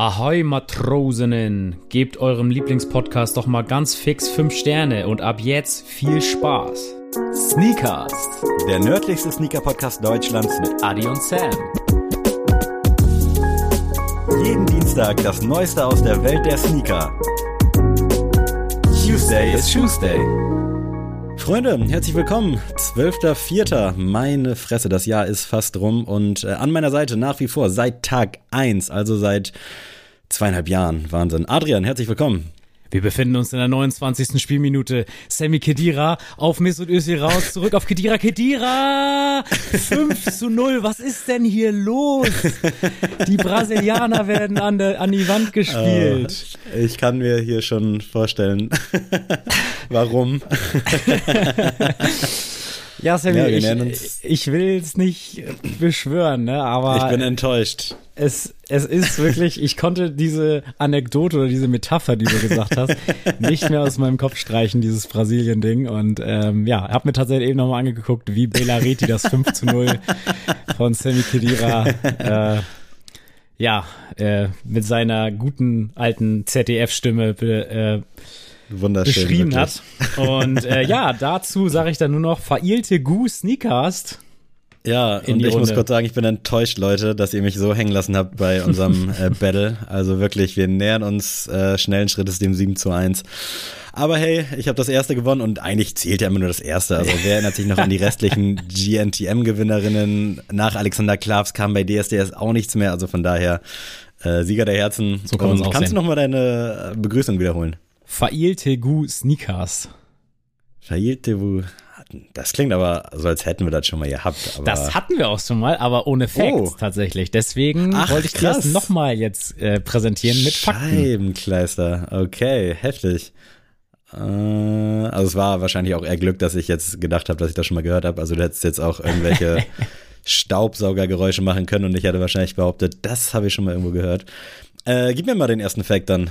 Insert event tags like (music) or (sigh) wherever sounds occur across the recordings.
Ahoi Matrosinnen, gebt eurem Lieblingspodcast doch mal ganz fix 5 Sterne und ab jetzt viel Spaß. Sneakers, Der nördlichste Sneaker-Podcast Deutschlands mit Adi und Sam. jeden Dienstag das Neueste aus der Welt der Sneaker. Tuesday is Tuesday. Freunde, herzlich willkommen. 12.04. Meine Fresse, das Jahr ist fast rum und äh, an meiner Seite nach wie vor seit Tag 1, also seit zweieinhalb Jahren. Wahnsinn. Adrian, herzlich willkommen. Wir befinden uns in der 29. Spielminute. Sammy Kedira auf Mesut Özil raus, zurück auf Kedira. Kedira! 5 zu 0. Was ist denn hier los? Die Brasilianer werden an, der, an die Wand gespielt. Äh, ich kann mir hier schon vorstellen, (laughs) warum. (laughs) Ja, Sammy, Ja, ich, ich will es nicht beschwören, ne, aber Ich bin enttäuscht. es, es ist wirklich, ich konnte diese Anekdote oder diese Metapher, die du gesagt hast, (laughs) nicht mehr aus meinem Kopf streichen, dieses Brasilien-Ding. Und ähm, ja, hab mir tatsächlich eben nochmal angeguckt, wie Bela Reti das 5 zu 0 von Sammy Khedira äh, ja, äh, mit seiner guten alten ZDF-Stimme äh, Wunderschön. beschrieben wirklich. hat. Und äh, ja, (laughs) dazu sage ich dann nur noch, verirlte Gu Sneakers. Ja, und ich muss Runde. kurz sagen, ich bin enttäuscht, Leute, dass ihr mich so hängen lassen habt bei unserem (laughs) äh, Battle. Also wirklich, wir nähern uns äh, schnellen Schrittes dem 7 zu 1. Aber hey, ich habe das erste gewonnen und eigentlich zählt ja immer nur das erste. Also wer erinnert sich noch an die restlichen (laughs) GNTM-Gewinnerinnen? Nach Alexander Klavs kam bei DSDS auch nichts mehr. Also von daher äh, Sieger der Herzen. So kann und kannst sehen. du noch mal deine äh, Begrüßung wiederholen? Verirlte Gu Sneakers. Wo... Das klingt aber so, als hätten wir das schon mal gehabt. Aber Das hatten wir auch schon mal, aber ohne Facts Oh. tatsächlich. Deswegen Ach, wollte ich dir krass. das nochmal jetzt äh, präsentieren mit Fakten. Scheibenkleister, okay, heftig. Äh, also es war wahrscheinlich auch eher Glück, dass ich jetzt gedacht habe, dass ich das schon mal gehört habe. Also du hättest jetzt auch irgendwelche (laughs) Staubsaugergeräusche machen können und ich hätte wahrscheinlich behauptet, das habe ich schon mal irgendwo gehört. Äh, gib mir mal den ersten Fact dann.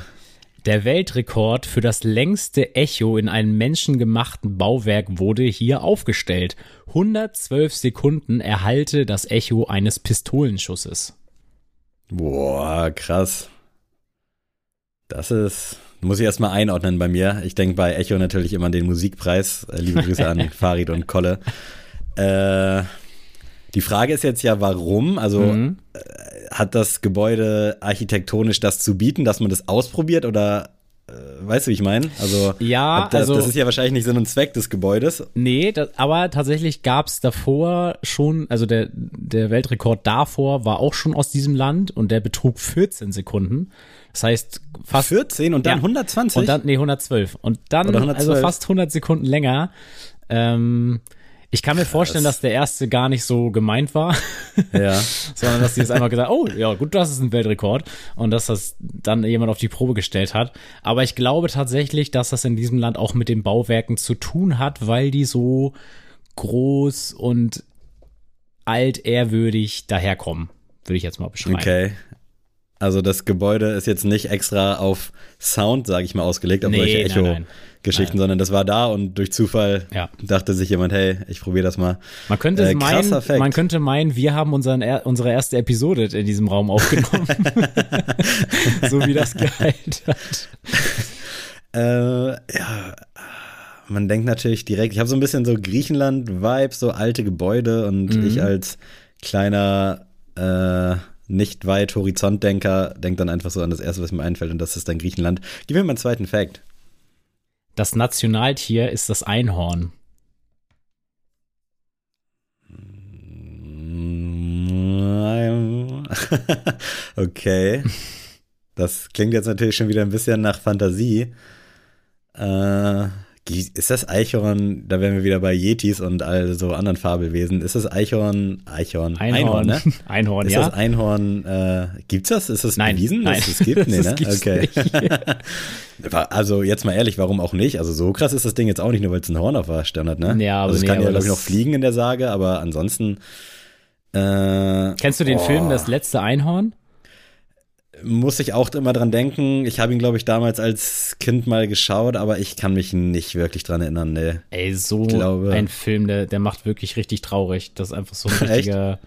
Der Weltrekord für das längste Echo in einem menschengemachten Bauwerk wurde hier aufgestellt. 112 Sekunden erhalte das Echo eines Pistolenschusses. Boah, krass. Das ist, muss ich erstmal einordnen bei mir. Ich denke bei Echo natürlich immer an den Musikpreis. Äh, liebe Grüße an (laughs) Farid und Kolle. Äh, die Frage ist jetzt ja, warum? Also Mhm. Hat das Gebäude architektonisch das zu bieten, dass man das ausprobiert oder äh, weißt du, wie ich meine? Also, Ja, hat das, also- das ist ja wahrscheinlich nicht Sinn und Zweck des Gebäudes. Nee, das, aber tatsächlich gab's davor schon, also der, der Weltrekord davor war auch schon aus diesem Land und der betrug 14 Sekunden. Das heißt fast 14 und dann Ja. 120. Und dann, nee, 112. Und dann, Oder 112. also fast 100 Sekunden länger. Ähm, ich kann mir vorstellen, dass der erste gar nicht so gemeint war, ja. (laughs) sondern dass die jetzt einfach gesagt, oh, ja, gut, das ist ein Weltrekord. Und dass das dann jemand auf die Probe gestellt hat. Aber ich glaube tatsächlich, dass das in diesem Land auch mit den Bauwerken zu tun hat, weil die so groß und altehrwürdig daherkommen. Würde ich jetzt mal beschreiben. Okay. Also das Gebäude ist jetzt nicht extra auf Sound, sage ich mal, ausgelegt, auf Nee, solche nein, Echo-Geschichten, nein. sondern das war da und durch Zufall Ja. dachte sich jemand, hey, ich probiere das mal. Man könnte Äh, meinen, Fact. man könnte meinen, wir haben unseren, er, unsere erste Episode in diesem Raum aufgenommen. (laughs) so wie das geheilt hat. Äh, ja, man denkt natürlich direkt, ich habe so ein bisschen so Griechenland-Vibes, so alte Gebäude und Mhm. ich als kleiner äh, nicht weit Horizontdenker denke dann einfach so an das erste, was mir einfällt und das ist dann Griechenland. Gib mir mal einen zweiten Fact. Das Nationaltier ist das Einhorn. (laughs) okay. Das klingt jetzt natürlich schon wieder ein bisschen nach Fantasie. Äh, ist das Eichhorn, da wären wir wieder bei Yetis und all so anderen Fabelwesen. Ist das Eichhorn, Eichhorn, Einhorn. ne? (laughs) Einhorn, Ist ja. das Einhorn, äh, gibt's das? Ist das Nein, bewiesen, nein. dass es gibt? (laughs) Nee, ne? okay. (laughs) also jetzt mal ehrlich, warum auch nicht? Also so krass ist das Ding jetzt auch nicht, nur weil es ein Horn auf Stirn hat, ne? Ja, aber also es nee, kann ja, glaube ich, noch fliegen in der Sage, aber ansonsten äh, Kennst du den Oh. Film Das letzte Einhorn? Muss ich auch immer dran denken. Ich habe ihn, glaube ich, damals als Kind mal geschaut, aber ich kann mich nicht wirklich dran erinnern. Nee. Ey, so glaube- ein Film, der, der macht wirklich richtig traurig. Das ist einfach so ein (laughs) Echt? richtiger.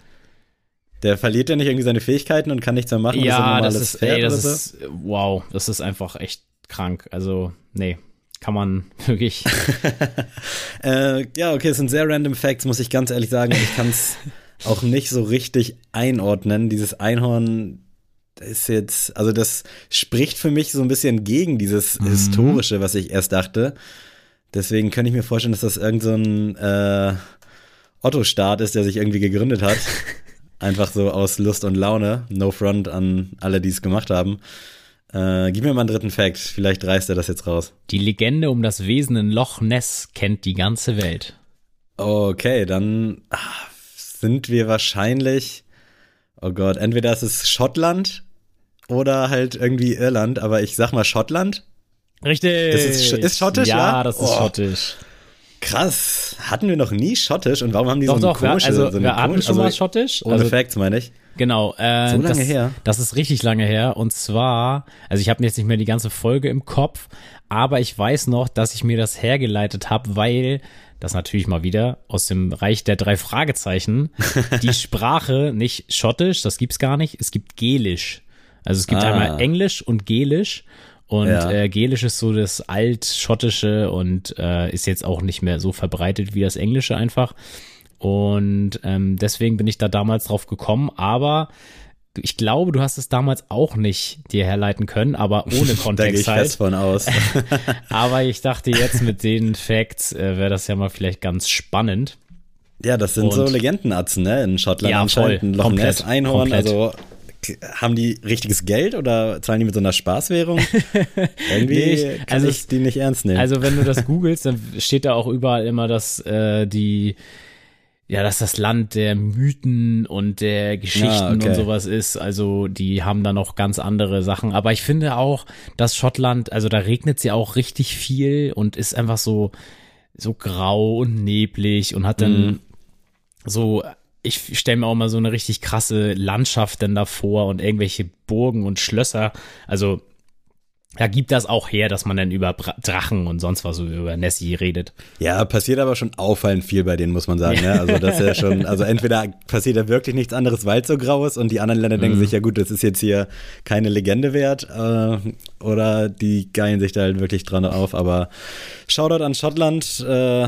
Der verliert ja nicht irgendwie seine Fähigkeiten und kann nichts mehr machen. Ja, das ist, ey, das ist, wow, das ist einfach echt krank. Also, nee, kann man (laughs) wirklich. (laughs) äh, ja, okay, es sind sehr random Facts, muss ich ganz ehrlich sagen. Ich kann es auch nicht so richtig einordnen. Dieses Einhorn ist jetzt, also das spricht für mich so ein bisschen gegen dieses mhm. Historische, was ich erst dachte. Deswegen könnte ich mir vorstellen, dass das irgend so äh, Otto-Staat ist, der sich irgendwie gegründet hat. (laughs) Einfach so aus Lust und Laune. No front an alle, die es gemacht haben. Äh, gib mir mal einen dritten Fact. Vielleicht reißt er das jetzt raus. Die Legende um das Wesen in Loch Ness kennt die ganze Welt. Okay, dann ach, sind wir wahrscheinlich. Oh Gott, entweder ist es Schottland oder halt irgendwie Irland, aber ich sag mal Schottland. Richtig. Ist, ist schottisch, ja? Ja, das ist oh. schottisch. Krass, hatten wir noch nie schottisch und warum haben die doch, so eine doch, komische, also, so eine wir hatten schon mal also schottisch. Ohne also, Facts meine ich. Genau. Äh, so lange das, her. Das ist richtig lange her und zwar, also ich habe jetzt nicht mehr die ganze Folge im Kopf, aber ich weiß noch, dass ich mir das hergeleitet habe, weil das natürlich mal wieder aus dem Reich der drei Fragezeichen, (laughs) die Sprache nicht schottisch, das gibt's gar nicht, es gibt Gelisch. Also es gibt ah. einmal Englisch und Gelisch und ja. äh, Gälisch ist so das altschottische und äh, ist jetzt auch nicht mehr so verbreitet wie das Englische einfach. Und ähm, deswegen bin ich da damals drauf gekommen, aber ich glaube, du hast es damals auch nicht dir herleiten können, aber (laughs) ohne Kontext da gehe ich halt. Von aus. (laughs) (laughs) aber ich dachte jetzt mit den Facts äh, wäre das ja mal vielleicht ganz spannend. Ja, das sind Und, so Legendenatzen, ne? In Schottland ja, anscheinend voll, ein Loch Ness Einhorn, komplett. also haben die richtiges Geld oder zahlen die mit so einer Spaßwährung? (laughs) Irgendwie nee, kann also ich die nicht ernst nehmen. Also wenn du das (laughs) googelst, dann steht da auch überall immer, dass äh, die ja, dass das Land der Mythen und der Geschichten ah, okay. und sowas ist. Also die haben da noch ganz andere Sachen. Aber ich finde auch, dass Schottland, also da regnet sie auch richtig viel und ist einfach so so grau und neblig und hat dann mm. so ich stelle mir auch mal so eine richtig krasse Landschaft denn davor und irgendwelche Burgen und Schlösser. Also da gibt das auch her, dass man dann über Drachen und sonst was so über Nessie redet. Ja, passiert aber schon auffallend viel bei denen, muss man sagen. Ne? Also das ist ja schon, (laughs) also entweder passiert da wirklich nichts anderes, weil es so grau ist und die anderen Länder mhm. denken sich, ja gut, das ist jetzt hier keine Legende wert, äh, oder die geilen sich da halt wirklich dran auf. Aber Shoutout an Schottland, äh,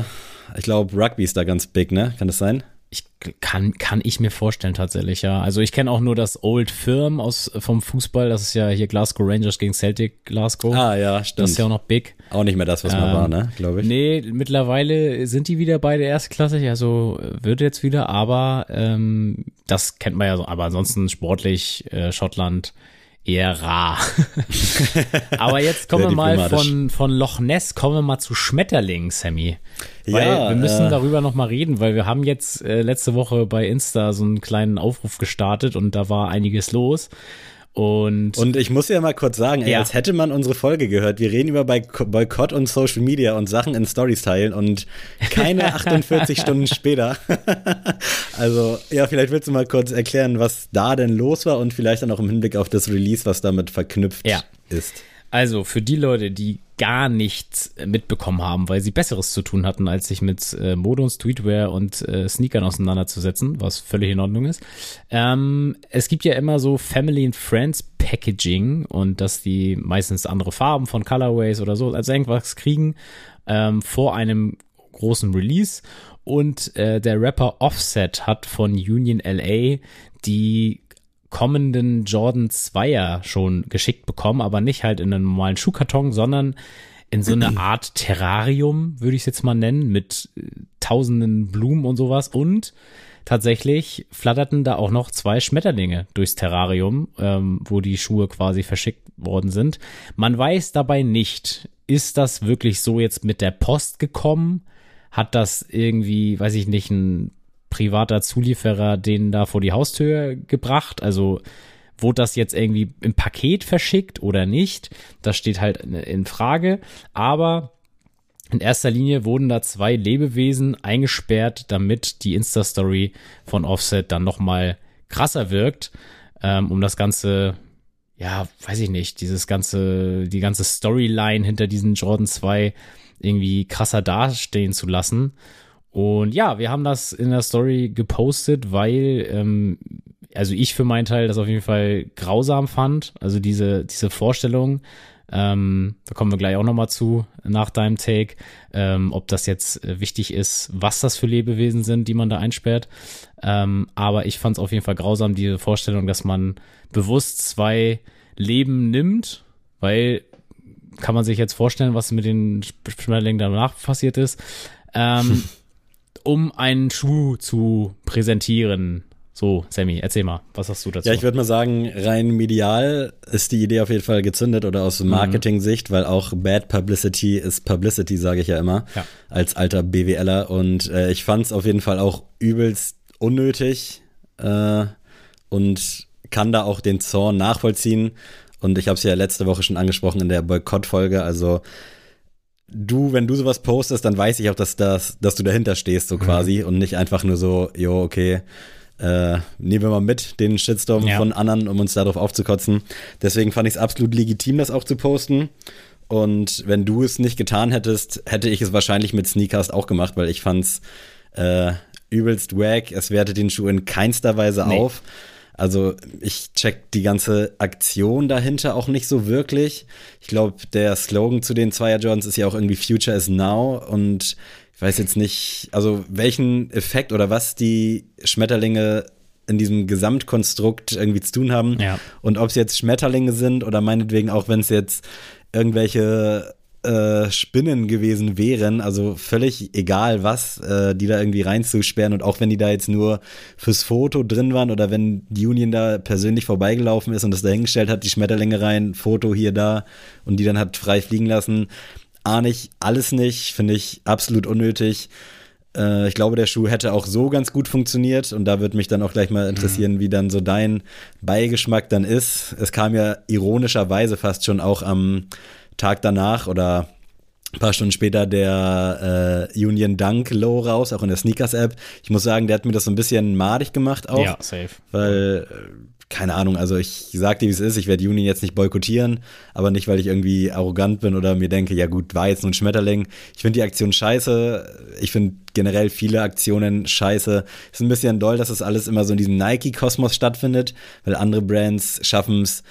ich glaube Rugby ist da ganz big, ne? Kann das sein? Ich kann, kann ich mir vorstellen tatsächlich, ja. Also ich kenne auch nur das Old Firm aus vom Fußball, das ist ja hier Glasgow Rangers gegen Celtic Glasgow. Ah ja, stimmt. Das ist ja auch noch big. Auch nicht mehr das, was ähm, war, ne, glaube ich. Nee, mittlerweile sind die wieder beide erstklassig, also wird jetzt wieder, aber ähm, das kennt man ja so, aber ansonsten sportlich äh, Schottland eher rar. (laughs) Aber jetzt kommen wir mal von, von Loch Ness, kommen wir mal zu Schmetterlingen, Sammy. Weil ja, wir müssen äh, darüber noch mal reden, weil wir haben jetzt äh, letzte Woche bei Insta so einen kleinen Aufruf gestartet und da war einiges los. Und, und ich muss ja mal kurz sagen, ey, ja. als hätte man unsere Folge gehört. Wir reden über Boykott und Social Media und Sachen in Stories teilen und keine (laughs) 48 Stunden später. (laughs) also, ja, vielleicht willst du mal kurz erklären, was da denn los war und vielleicht dann auch im Hinblick auf das Release, was damit verknüpft ja. ist. Also, für die Leute, die gar nichts mitbekommen haben, weil sie Besseres zu tun hatten, als sich mit äh, Mode und Streetwear und äh, Sneakern auseinanderzusetzen, was völlig in Ordnung ist. Ähm, es gibt ja immer so Family and Friends Packaging und dass die meistens andere Farben von Colorways oder so, also irgendwas kriegen ähm, vor einem großen Release. Und äh, der Rapper Offset hat von Union LA die kommenden Jordan 2er schon geschickt bekommen, aber nicht halt in einem normalen Schuhkarton, sondern in so eine (clears throat) Art Terrarium, würde ich es jetzt mal nennen, mit äh, tausenden Blumen und sowas. Und tatsächlich flatterten da auch noch zwei Schmetterlinge durchs Terrarium, ähm, wo die Schuhe quasi verschickt worden sind. Man weiß dabei nicht, ist das wirklich so jetzt mit der Post gekommen? Hat das irgendwie, weiß ich nicht, ein privater Zulieferer den da vor die Haustür gebracht. Also wurde das jetzt irgendwie im Paket verschickt oder nicht? Das steht halt in Frage. Aber in erster Linie wurden da zwei Lebewesen eingesperrt, damit die Insta-Story von Offset dann nochmal krasser wirkt, ähm, um das Ganze, ja, weiß ich nicht, dieses ganze, die ganze Storyline hinter diesen Jordan 2 irgendwie krasser dastehen zu lassen. Und ja, wir haben das in der Story gepostet, weil, ähm, also ich für meinen Teil das auf jeden Fall grausam fand. Also diese, diese Vorstellung, ähm, da kommen wir gleich auch nochmal zu nach deinem Take, ähm, ob das jetzt äh, wichtig ist, was das für Lebewesen sind, die man da einsperrt. Ähm, aber ich fand es auf jeden Fall grausam, diese Vorstellung, dass man bewusst zwei Leben nimmt, weil kann man sich jetzt vorstellen, was mit den Schmetterlingen danach passiert ist, ähm, (laughs) um einen Schuh zu präsentieren so, Sammy, erzähl mal, was hast du dazu? Ja, ich würde mal sagen, rein medial ist die Idee auf jeden Fall gezündet oder aus mhm. Marketing-Sicht, weil auch Bad Publicity ist Publicity, sage ich ja immer, ja. als alter BWLer. Und äh, ich fand es auf jeden Fall auch übelst unnötig äh, und kann da auch den Zorn nachvollziehen. Und ich habe es ja letzte Woche schon angesprochen in der Boykott-Folge. Also du, wenn du sowas postest, dann weiß ich auch, dass, das, dass du dahinter stehst, so mhm. quasi, und nicht einfach nur so, jo, okay, äh, nehmen wir mal mit, den Shitstorm ja. von anderen, um uns darauf aufzukotzen. Deswegen fand ich es absolut legitim, das auch zu posten. Und wenn du es nicht getan hättest, hätte ich es wahrscheinlich mit Sneakers auch gemacht, weil ich fand's äh, übelst wack. Es wertet den Schuh in keinster Weise nee. auf. Also ich check die ganze Aktion dahinter auch nicht so wirklich. Ich glaube, der Slogan zu den Zweier Jordans ist ja auch irgendwie Future is Now und ich weiß jetzt nicht, also welchen Effekt oder was die Schmetterlinge in diesem Gesamtkonstrukt irgendwie zu tun haben. Ja. Und ob es jetzt Schmetterlinge sind oder meinetwegen auch, wenn es jetzt irgendwelche äh, Spinnen gewesen wären, also völlig egal was, äh, die da irgendwie reinzusperren und auch wenn die da jetzt nur fürs Foto drin waren oder wenn die Union da persönlich vorbeigelaufen ist und das dahingestellt hat, die Schmetterlinge rein, Foto hier, da und die dann hat frei fliegen lassen, ahne ich alles nicht, finde ich absolut unnötig. Äh, ich glaube, der Schuh hätte auch so ganz gut funktioniert und da würde mich dann auch gleich mal interessieren, mhm. wie dann so dein Beigeschmack dann ist. Es kam ja ironischerweise fast schon auch am Tag danach oder ein paar Stunden später der äh, Union Dunk Low raus, auch in der Sneakers App. Ich muss sagen, der hat mir das so ein bisschen madig gemacht auch. Ja, safe. Weil äh, keine Ahnung, also ich sag dir, wie es ist, ich werde Union jetzt nicht boykottieren, aber nicht, weil ich irgendwie arrogant bin oder mir denke, ja gut, war jetzt nur ein Schmetterling. Ich finde die Aktion scheiße. Ich finde generell viele Aktionen scheiße. Ist ein bisschen doll, dass das alles immer so in diesem Nike-Kosmos stattfindet, weil andere Brands schaffen es,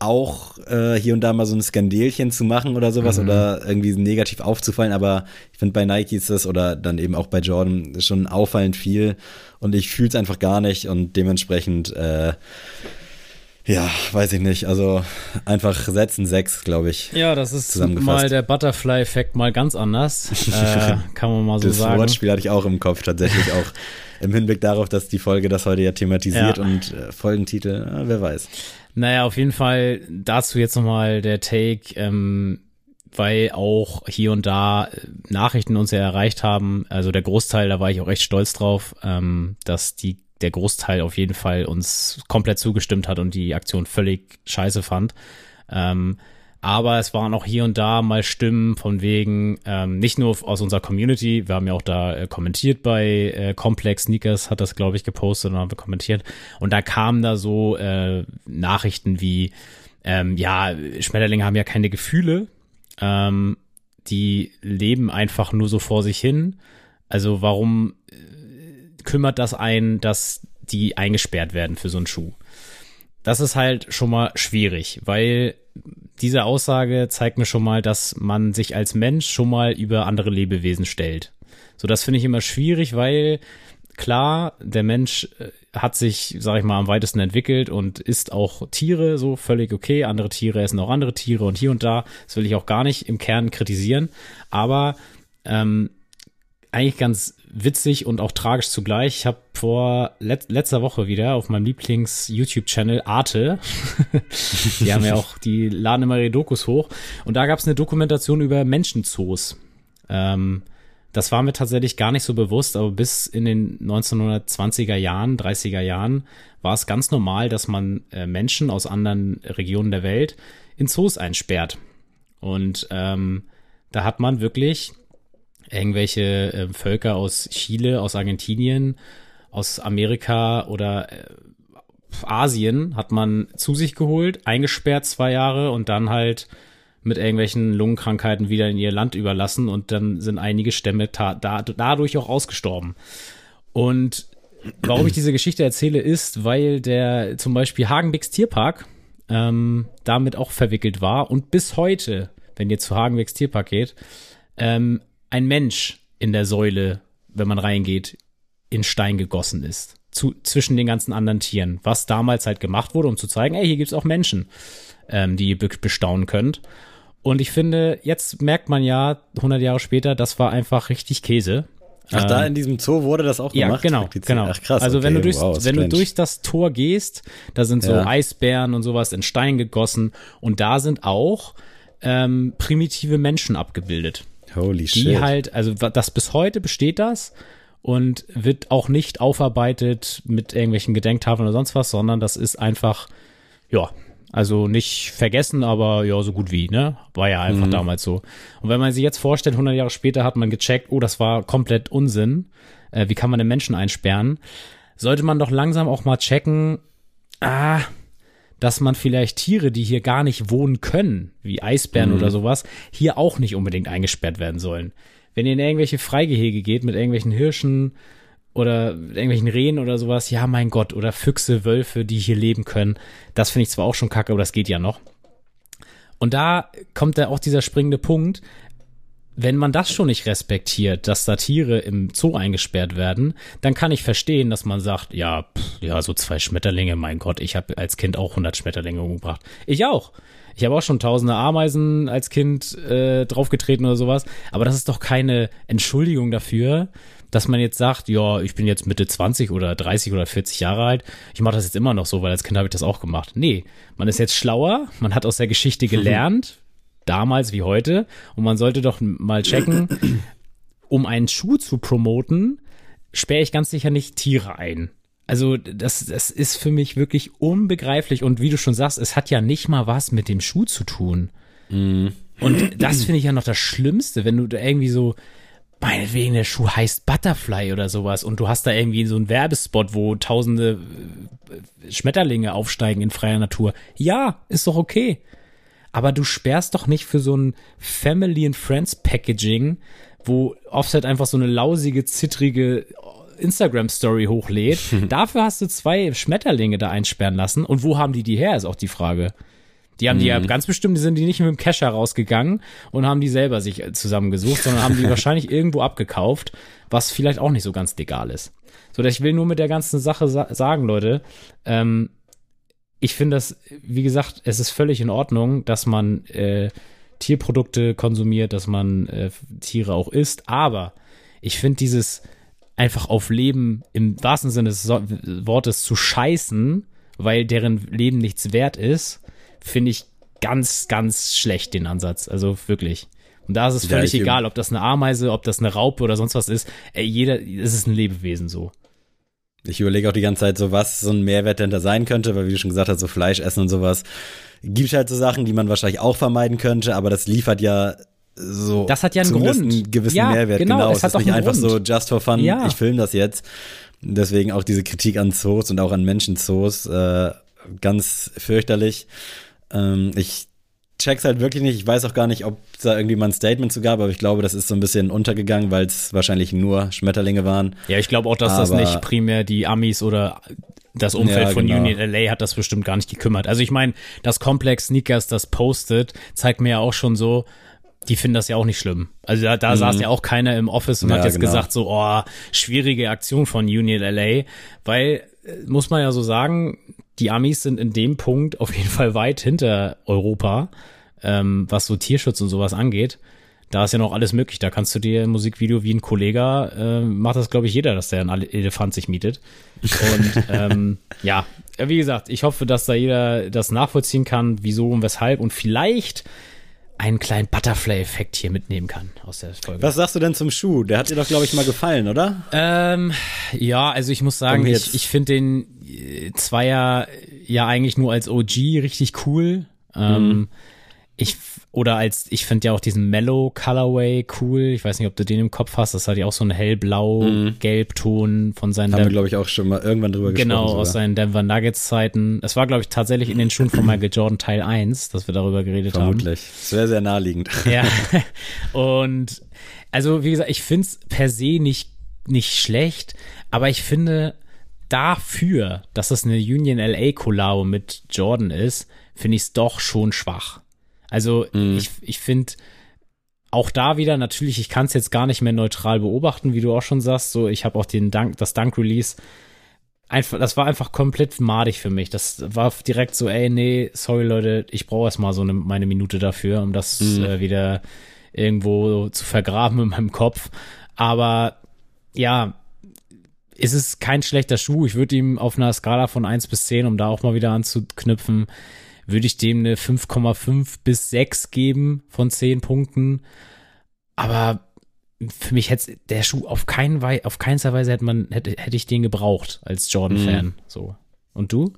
auch äh, hier und da mal so ein Skandelchen zu machen oder sowas mhm. oder irgendwie negativ aufzufallen, aber ich finde bei Nike ist das oder dann eben auch bei Jordan schon auffallend viel und ich fühle es einfach gar nicht und dementsprechend äh, ja, weiß ich nicht. Also einfach setzen sechs, glaube ich. Ja, das ist mal der Butterfly-Effekt mal ganz anders. (laughs) äh, kann man mal so das sagen. Das Wortspiel hatte ich auch im Kopf tatsächlich auch (laughs) im Hinblick darauf, dass die Folge das heute ja thematisiert ja. und äh, Folgentitel, äh, wer weiß. Naja, auf jeden Fall dazu jetzt nochmal der Take, ähm, weil auch hier und da äh, Nachrichten uns ja erreicht haben. Also der Großteil, da war ich auch echt stolz drauf, ähm, dass die der Großteil auf jeden Fall uns komplett zugestimmt hat und die Aktion völlig scheiße fand. Ähm, aber es waren auch hier und da mal Stimmen von wegen, ähm, nicht nur aus unserer Community, wir haben ja auch da äh, kommentiert bei äh, Complex Sneakers, hat das, glaube ich, gepostet und haben wir kommentiert. Und da kamen da so äh, Nachrichten wie, ähm, ja, Schmetterlinge haben ja keine Gefühle, ähm, die leben einfach nur so vor sich hin. Also warum äh, kümmert das einen, dass die eingesperrt werden für so einen Schuh? Das ist halt schon mal schwierig, weil diese Aussage zeigt mir schon mal, dass man sich als Mensch schon mal über andere Lebewesen stellt. So, das finde ich immer schwierig, weil klar, der Mensch äh, hat sich, sag ich mal, am weitesten entwickelt und isst auch Tiere, so völlig okay. Andere Tiere essen auch andere Tiere und hier und da. Das will ich auch gar nicht im Kern kritisieren. Aber ähm, eigentlich ganz witzig und auch tragisch zugleich. Ich habe vor let letzter Woche wieder auf meinem Lieblings-YouTube-Channel Arte, (laughs) die haben ja auch, die laden immer ihre Dokus hoch, und da gab es eine Dokumentation über Menschenzoos. Ähm, das war mir tatsächlich gar nicht so bewusst, aber bis in den 1920er Jahren, 30er Jahren war es ganz normal, dass man äh, Menschen aus anderen Regionen der Welt in Zoos einsperrt. Und ähm, da hat man wirklich irgendwelche äh, Völker aus Chile, aus Argentinien, aus Amerika oder äh, Asien hat man zu sich geholt, eingesperrt zwei Jahre und dann halt mit irgendwelchen Lungenkrankheiten wieder in ihr Land überlassen und dann sind einige Stämme da, dadurch auch ausgestorben. Und warum ich diese Geschichte erzähle, ist, weil der zum Beispiel Hagenbecks Tierpark ähm, damit auch verwickelt war und bis heute, wenn ihr zu Hagenbecks Tierpark geht, ähm, ein Mensch in der Säule, wenn man reingeht, in Stein gegossen ist. Zu, zwischen den ganzen anderen Tieren, was damals halt gemacht wurde, um zu zeigen, ey, hier gibt's auch Menschen, ähm, die ihr bestaunen könnt. Und ich finde, jetzt merkt man ja, 100 Jahre später, das war einfach richtig Käse. Ach, da ähm, in diesem Zoo wurde das auch gemacht? Ja, genau, genau. Ach, krass. Also okay, wenn du durchs, wow, wenn du durch das Tor gehst, da sind so ja. Eisbären und sowas in Stein gegossen und da sind auch ähm, primitive Menschen abgebildet. Holy shit. Die halt, also das bis heute besteht das und wird auch nicht aufarbeitet mit irgendwelchen Gedenktafeln oder sonst was, sondern das ist einfach, ja, also nicht vergessen, aber ja, so gut wie, ne? War ja einfach mhm. damals so. Und wenn man sich jetzt vorstellt, 100 Jahre später hat man gecheckt, oh, das war komplett Unsinn. Äh, wie kann man den Menschen einsperren? Sollte man doch langsam auch mal checken, ah, dass man vielleicht Tiere, die hier gar nicht wohnen können, wie Eisbären mhm. oder sowas, hier auch nicht unbedingt eingesperrt werden sollen. Wenn ihr in irgendwelche Freigehege geht mit irgendwelchen Hirschen oder irgendwelchen Rehen oder sowas, ja, mein Gott, oder Füchse, Wölfe, die hier leben können. Das finde ich zwar auch schon kacke, aber das geht ja noch. Und da kommt da auch dieser springende Punkt. Wenn man das schon nicht respektiert, dass da Tiere im Zoo eingesperrt werden, dann kann ich verstehen, dass man sagt, ja, pff, ja, so zwei Schmetterlinge, mein Gott, ich habe als Kind auch 100 Schmetterlinge umgebracht. Ich auch. Ich habe auch schon tausende Ameisen als Kind äh, draufgetreten oder sowas. Aber das ist doch keine Entschuldigung dafür, dass man jetzt sagt, ja, ich bin jetzt Mitte 20 oder 30 oder 40 Jahre alt, ich mache das jetzt immer noch so, weil als Kind habe ich das auch gemacht. Nee, man ist jetzt schlauer, man hat aus der Geschichte (laughs) gelernt, damals wie heute, und man sollte doch mal checken, um einen Schuh zu promoten, sperre ich ganz sicher nicht Tiere ein. Also das, das ist für mich wirklich unbegreiflich und wie du schon sagst, es hat ja nicht mal was mit dem Schuh zu tun. Mm. Und das finde ich ja noch das Schlimmste, wenn du irgendwie so, meinetwegen der Schuh heißt Butterfly oder sowas und du hast da irgendwie so einen Werbespot, wo tausende äh, Schmetterlinge aufsteigen in freier Natur. Ja, ist doch okay. Aber du sperrst doch nicht für so ein Family and Friends Packaging, wo Offset einfach so eine lausige, zittrige Instagram-Story hochlädt. (laughs) Dafür hast du zwei Schmetterlinge da einsperren lassen. Und wo haben die die her, ist auch die Frage. Die haben die ja mhm. ganz bestimmt, die sind die nicht mit dem Cash herausgegangen und haben die selber sich zusammengesucht, sondern haben die (laughs) wahrscheinlich irgendwo abgekauft, was vielleicht auch nicht so ganz legal ist. So, ich will nur mit der ganzen Sache sa sagen, Leute, ähm, ich finde das, wie gesagt, es ist völlig in Ordnung, dass man äh, Tierprodukte konsumiert, dass man äh, Tiere auch isst, aber ich finde dieses einfach auf Leben im wahrsten Sinne des Wortes zu scheißen, weil deren Leben nichts wert ist, finde ich ganz, ganz schlecht den Ansatz. Also wirklich. Und da ist es völlig ja, egal, ob das eine Ameise, ob das eine Raupe oder sonst was ist. Ey, jeder, es ist ein Lebewesen so. Ich überlege auch die ganze Zeit so, was so ein Mehrwert denn da sein könnte, weil wie du schon gesagt hast, so Fleisch essen und sowas. Gibt halt so Sachen, die man wahrscheinlich auch vermeiden könnte, aber das liefert ja so das hat ja einen Grund. einen gewissen ja, Mehrwert. Genau, genau. es, es ist nicht einfach Grund. so just for fun, ja. ich filme das jetzt. Deswegen auch diese Kritik an Zoos und auch an Menschenzoos äh, ganz fürchterlich. Ähm, ich check's halt wirklich nicht. Ich weiß auch gar nicht, ob da irgendwie mal ein Statement zu gab, aber ich glaube, das ist so ein bisschen untergegangen, weil es wahrscheinlich nur Schmetterlinge waren. Ja, ich glaube auch, dass aber, das nicht primär die Amis oder das Umfeld ja, von genau. Union LA hat das bestimmt gar nicht gekümmert. Also ich meine, das Complex Sneakers, das postet, zeigt mir ja auch schon so, die finden das ja auch nicht schlimm. Also da, da mhm. saß ja auch keiner im Office und ja, hat jetzt genau. gesagt so, oh, schwierige Aktion von Union LA, weil äh, muss man ja so sagen, die Amis sind in dem Punkt auf jeden Fall weit hinter Europa, ähm, was so Tierschutz und sowas angeht. Da ist ja noch alles möglich. Da kannst du dir ein Musikvideo wie ein Kollege, äh, macht das, glaube ich, jeder, dass der einen Elefant sich mietet. Und (laughs) ähm, ja, wie gesagt, ich hoffe, dass da jeder das nachvollziehen kann, wieso und weshalb. Und vielleicht einen kleinen Butterfly-Effekt hier mitnehmen kann aus der Folge. Was sagst du denn zum Schuh? Der hat dir doch, glaube ich, mal gefallen, oder? Ähm, ja, also ich muss sagen, ich, ich finde den Zweier ja eigentlich nur als OG richtig cool. Ähm, mhm. Ich, oder als, ich finde ja auch diesen Mellow Colorway cool. Ich weiß nicht, ob du den im Kopf hast. Das hat ja auch so einen hellblau-gelb-Ton von seinen. Haben wir, glaube ich, auch schon mal irgendwann drüber Genau, gesprochen. aus seinen Denver Nuggets Zeiten. Es war, glaube ich, tatsächlich in den Schuhen von Michael Jordan Teil 1, dass wir darüber geredet Vermutlich. Sehr, sehr naheliegend. haben. Ja. (laughs) (laughs) Und, also, wie gesagt, ich finde es per se nicht, nicht schlecht, aber ich finde, dafür, dass es eine Union LA Collabo mit Jordan ist, finde ich es doch schon schwach. Also ich, ich finde auch da wieder natürlich, ich kann es jetzt gar nicht mehr neutral beobachten, wie du auch schon sagst. So, ich habe auch den Dank, das Dunk Release einfach, das war einfach komplett madig für mich. Das war direkt so, ey, nee, sorry Leute, ich brauche erstmal so eine, meine Minute dafür, um das äh, wieder irgendwo zu vergraben in meinem Kopf. Aber ja, es ist kein schlechter Schuh. Ich würde ihm auf einer Skala von 1 bis 10, um da auch mal wieder anzuknüpfen, würde ich dem eine 5,5 bis 6 geben von 10 Punkten. Aber für mich hätte der Schuh auf keinen Wei auf keinster Weise hätte man hätte, hätte ich den gebraucht als Jordan-Fan. So. Und du?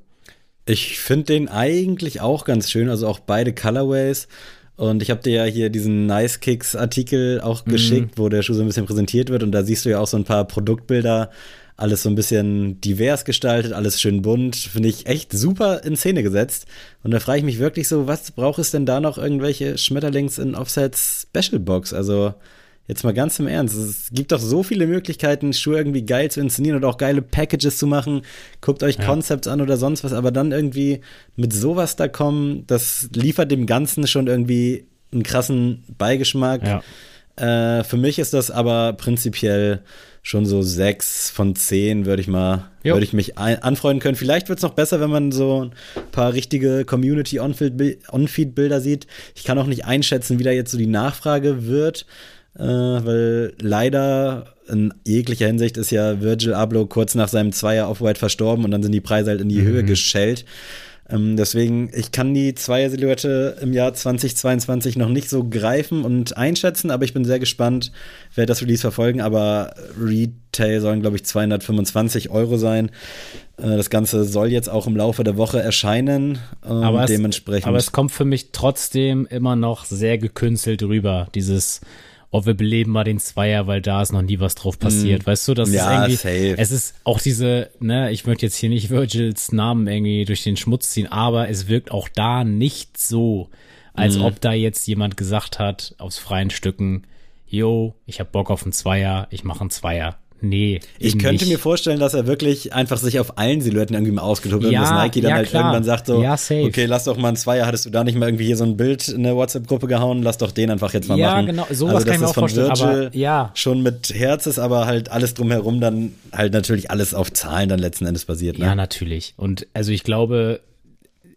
Ich finde den eigentlich auch ganz schön, also auch beide Colorways. Und ich habe dir ja hier diesen Nice Kicks Artikel auch geschickt, wo der Schuh so ein bisschen präsentiert wird. Und da siehst du ja auch so ein paar Produktbilder, alles so ein bisschen divers gestaltet, alles schön bunt. Finde ich echt super in Szene gesetzt. Und da frage ich mich wirklich so, was braucht es denn da noch irgendwelche Schmetterlings in Offsets Special Box? Also Jetzt mal ganz im Ernst. Es gibt doch so viele Möglichkeiten, Schuhe irgendwie geil zu inszenieren und auch geile Packages zu machen. Guckt euch Ja. Concepts an oder sonst was, aber dann irgendwie mit sowas da kommen, das liefert dem Ganzen schon irgendwie einen krassen Beigeschmack. Ja. Äh, für mich ist das aber prinzipiell schon so sechs von zehn, würde ich mal, Jo. würde ich mich ein, anfreunden können. Vielleicht wird es noch besser, wenn man so ein paar richtige Community-On-Feed-Bilder sieht. Ich kann auch nicht einschätzen, wie da jetzt so die Nachfrage wird, äh, weil leider in jeglicher Hinsicht ist ja Virgil Abloh kurz nach seinem Zweier Off-White verstorben und dann sind die Preise halt in die Höhe geschellt. Ähm, deswegen, ich kann die Zweier-Silhouette im Jahr 2022 noch nicht so greifen und einschätzen, aber ich bin sehr gespannt, wer das Release verfolgen. Aber Retail sollen, glaube ich, 225 Euro sein. Äh, das Ganze soll jetzt auch im Laufe der Woche erscheinen. Ähm, Aber es, dementsprechend. aber es kommt für mich trotzdem immer noch sehr gekünstelt rüber. Dieses, oh, wir beleben mal den Zweier, weil da ist noch nie was drauf passiert. Weißt du, das Mm. Ja, ist irgendwie, safe. es ist auch diese, ne, ich möchte jetzt hier nicht Virgils Namen irgendwie durch den Schmutz ziehen, aber es wirkt auch da nicht so, als Mm. ob da jetzt jemand gesagt hat, aus freien Stücken, yo, ich hab Bock auf einen Zweier, ich mache einen Zweier. Nee, Ich könnte nicht. mir vorstellen, dass er wirklich einfach sich auf allen Silhouetten irgendwie mal ausgetobt hat Ja, und dass Nike dann ja, halt klar. irgendwann sagt so, Ja, safe. okay, lass doch mal einen Zweier, hattest du da nicht mal irgendwie hier so ein Bild in der WhatsApp-Gruppe gehauen, lass doch den einfach jetzt mal Ja, machen. genau, sowas also, kann ich mir auch vorstellen, aber Virgil ja. schon mit Herz ist, aber halt alles drumherum dann halt natürlich alles auf Zahlen dann letzten Endes basiert. Ne? Ja, natürlich. Und also ich glaube,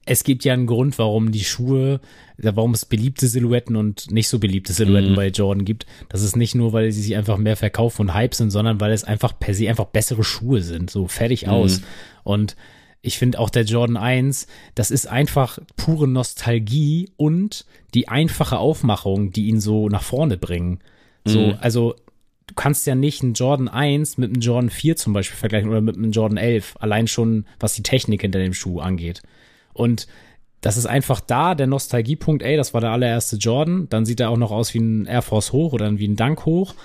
es gibt ja einen Grund, warum die Schuhe, warum es beliebte Silhouetten und nicht so beliebte Silhouetten bei Jordan gibt. Das ist nicht nur, weil sie sich einfach mehr verkaufen und Hype sind, sondern weil es einfach per se einfach bessere Schuhe sind. So fertig aus. Und ich finde auch der Jordan 1, das ist einfach pure Nostalgie und die einfache Aufmachung, die ihn so nach vorne bringen. So, also du kannst ja nicht einen Jordan 1 mit einem Jordan 4 zum Beispiel vergleichen oder mit einem Jordan 11, allein schon was die Technik hinter dem Schuh angeht. Und das ist einfach da, der Nostalgiepunkt, ey, das war der allererste Jordan, dann sieht er auch noch aus wie ein Air Force hoch oder wie ein Dunk hoch.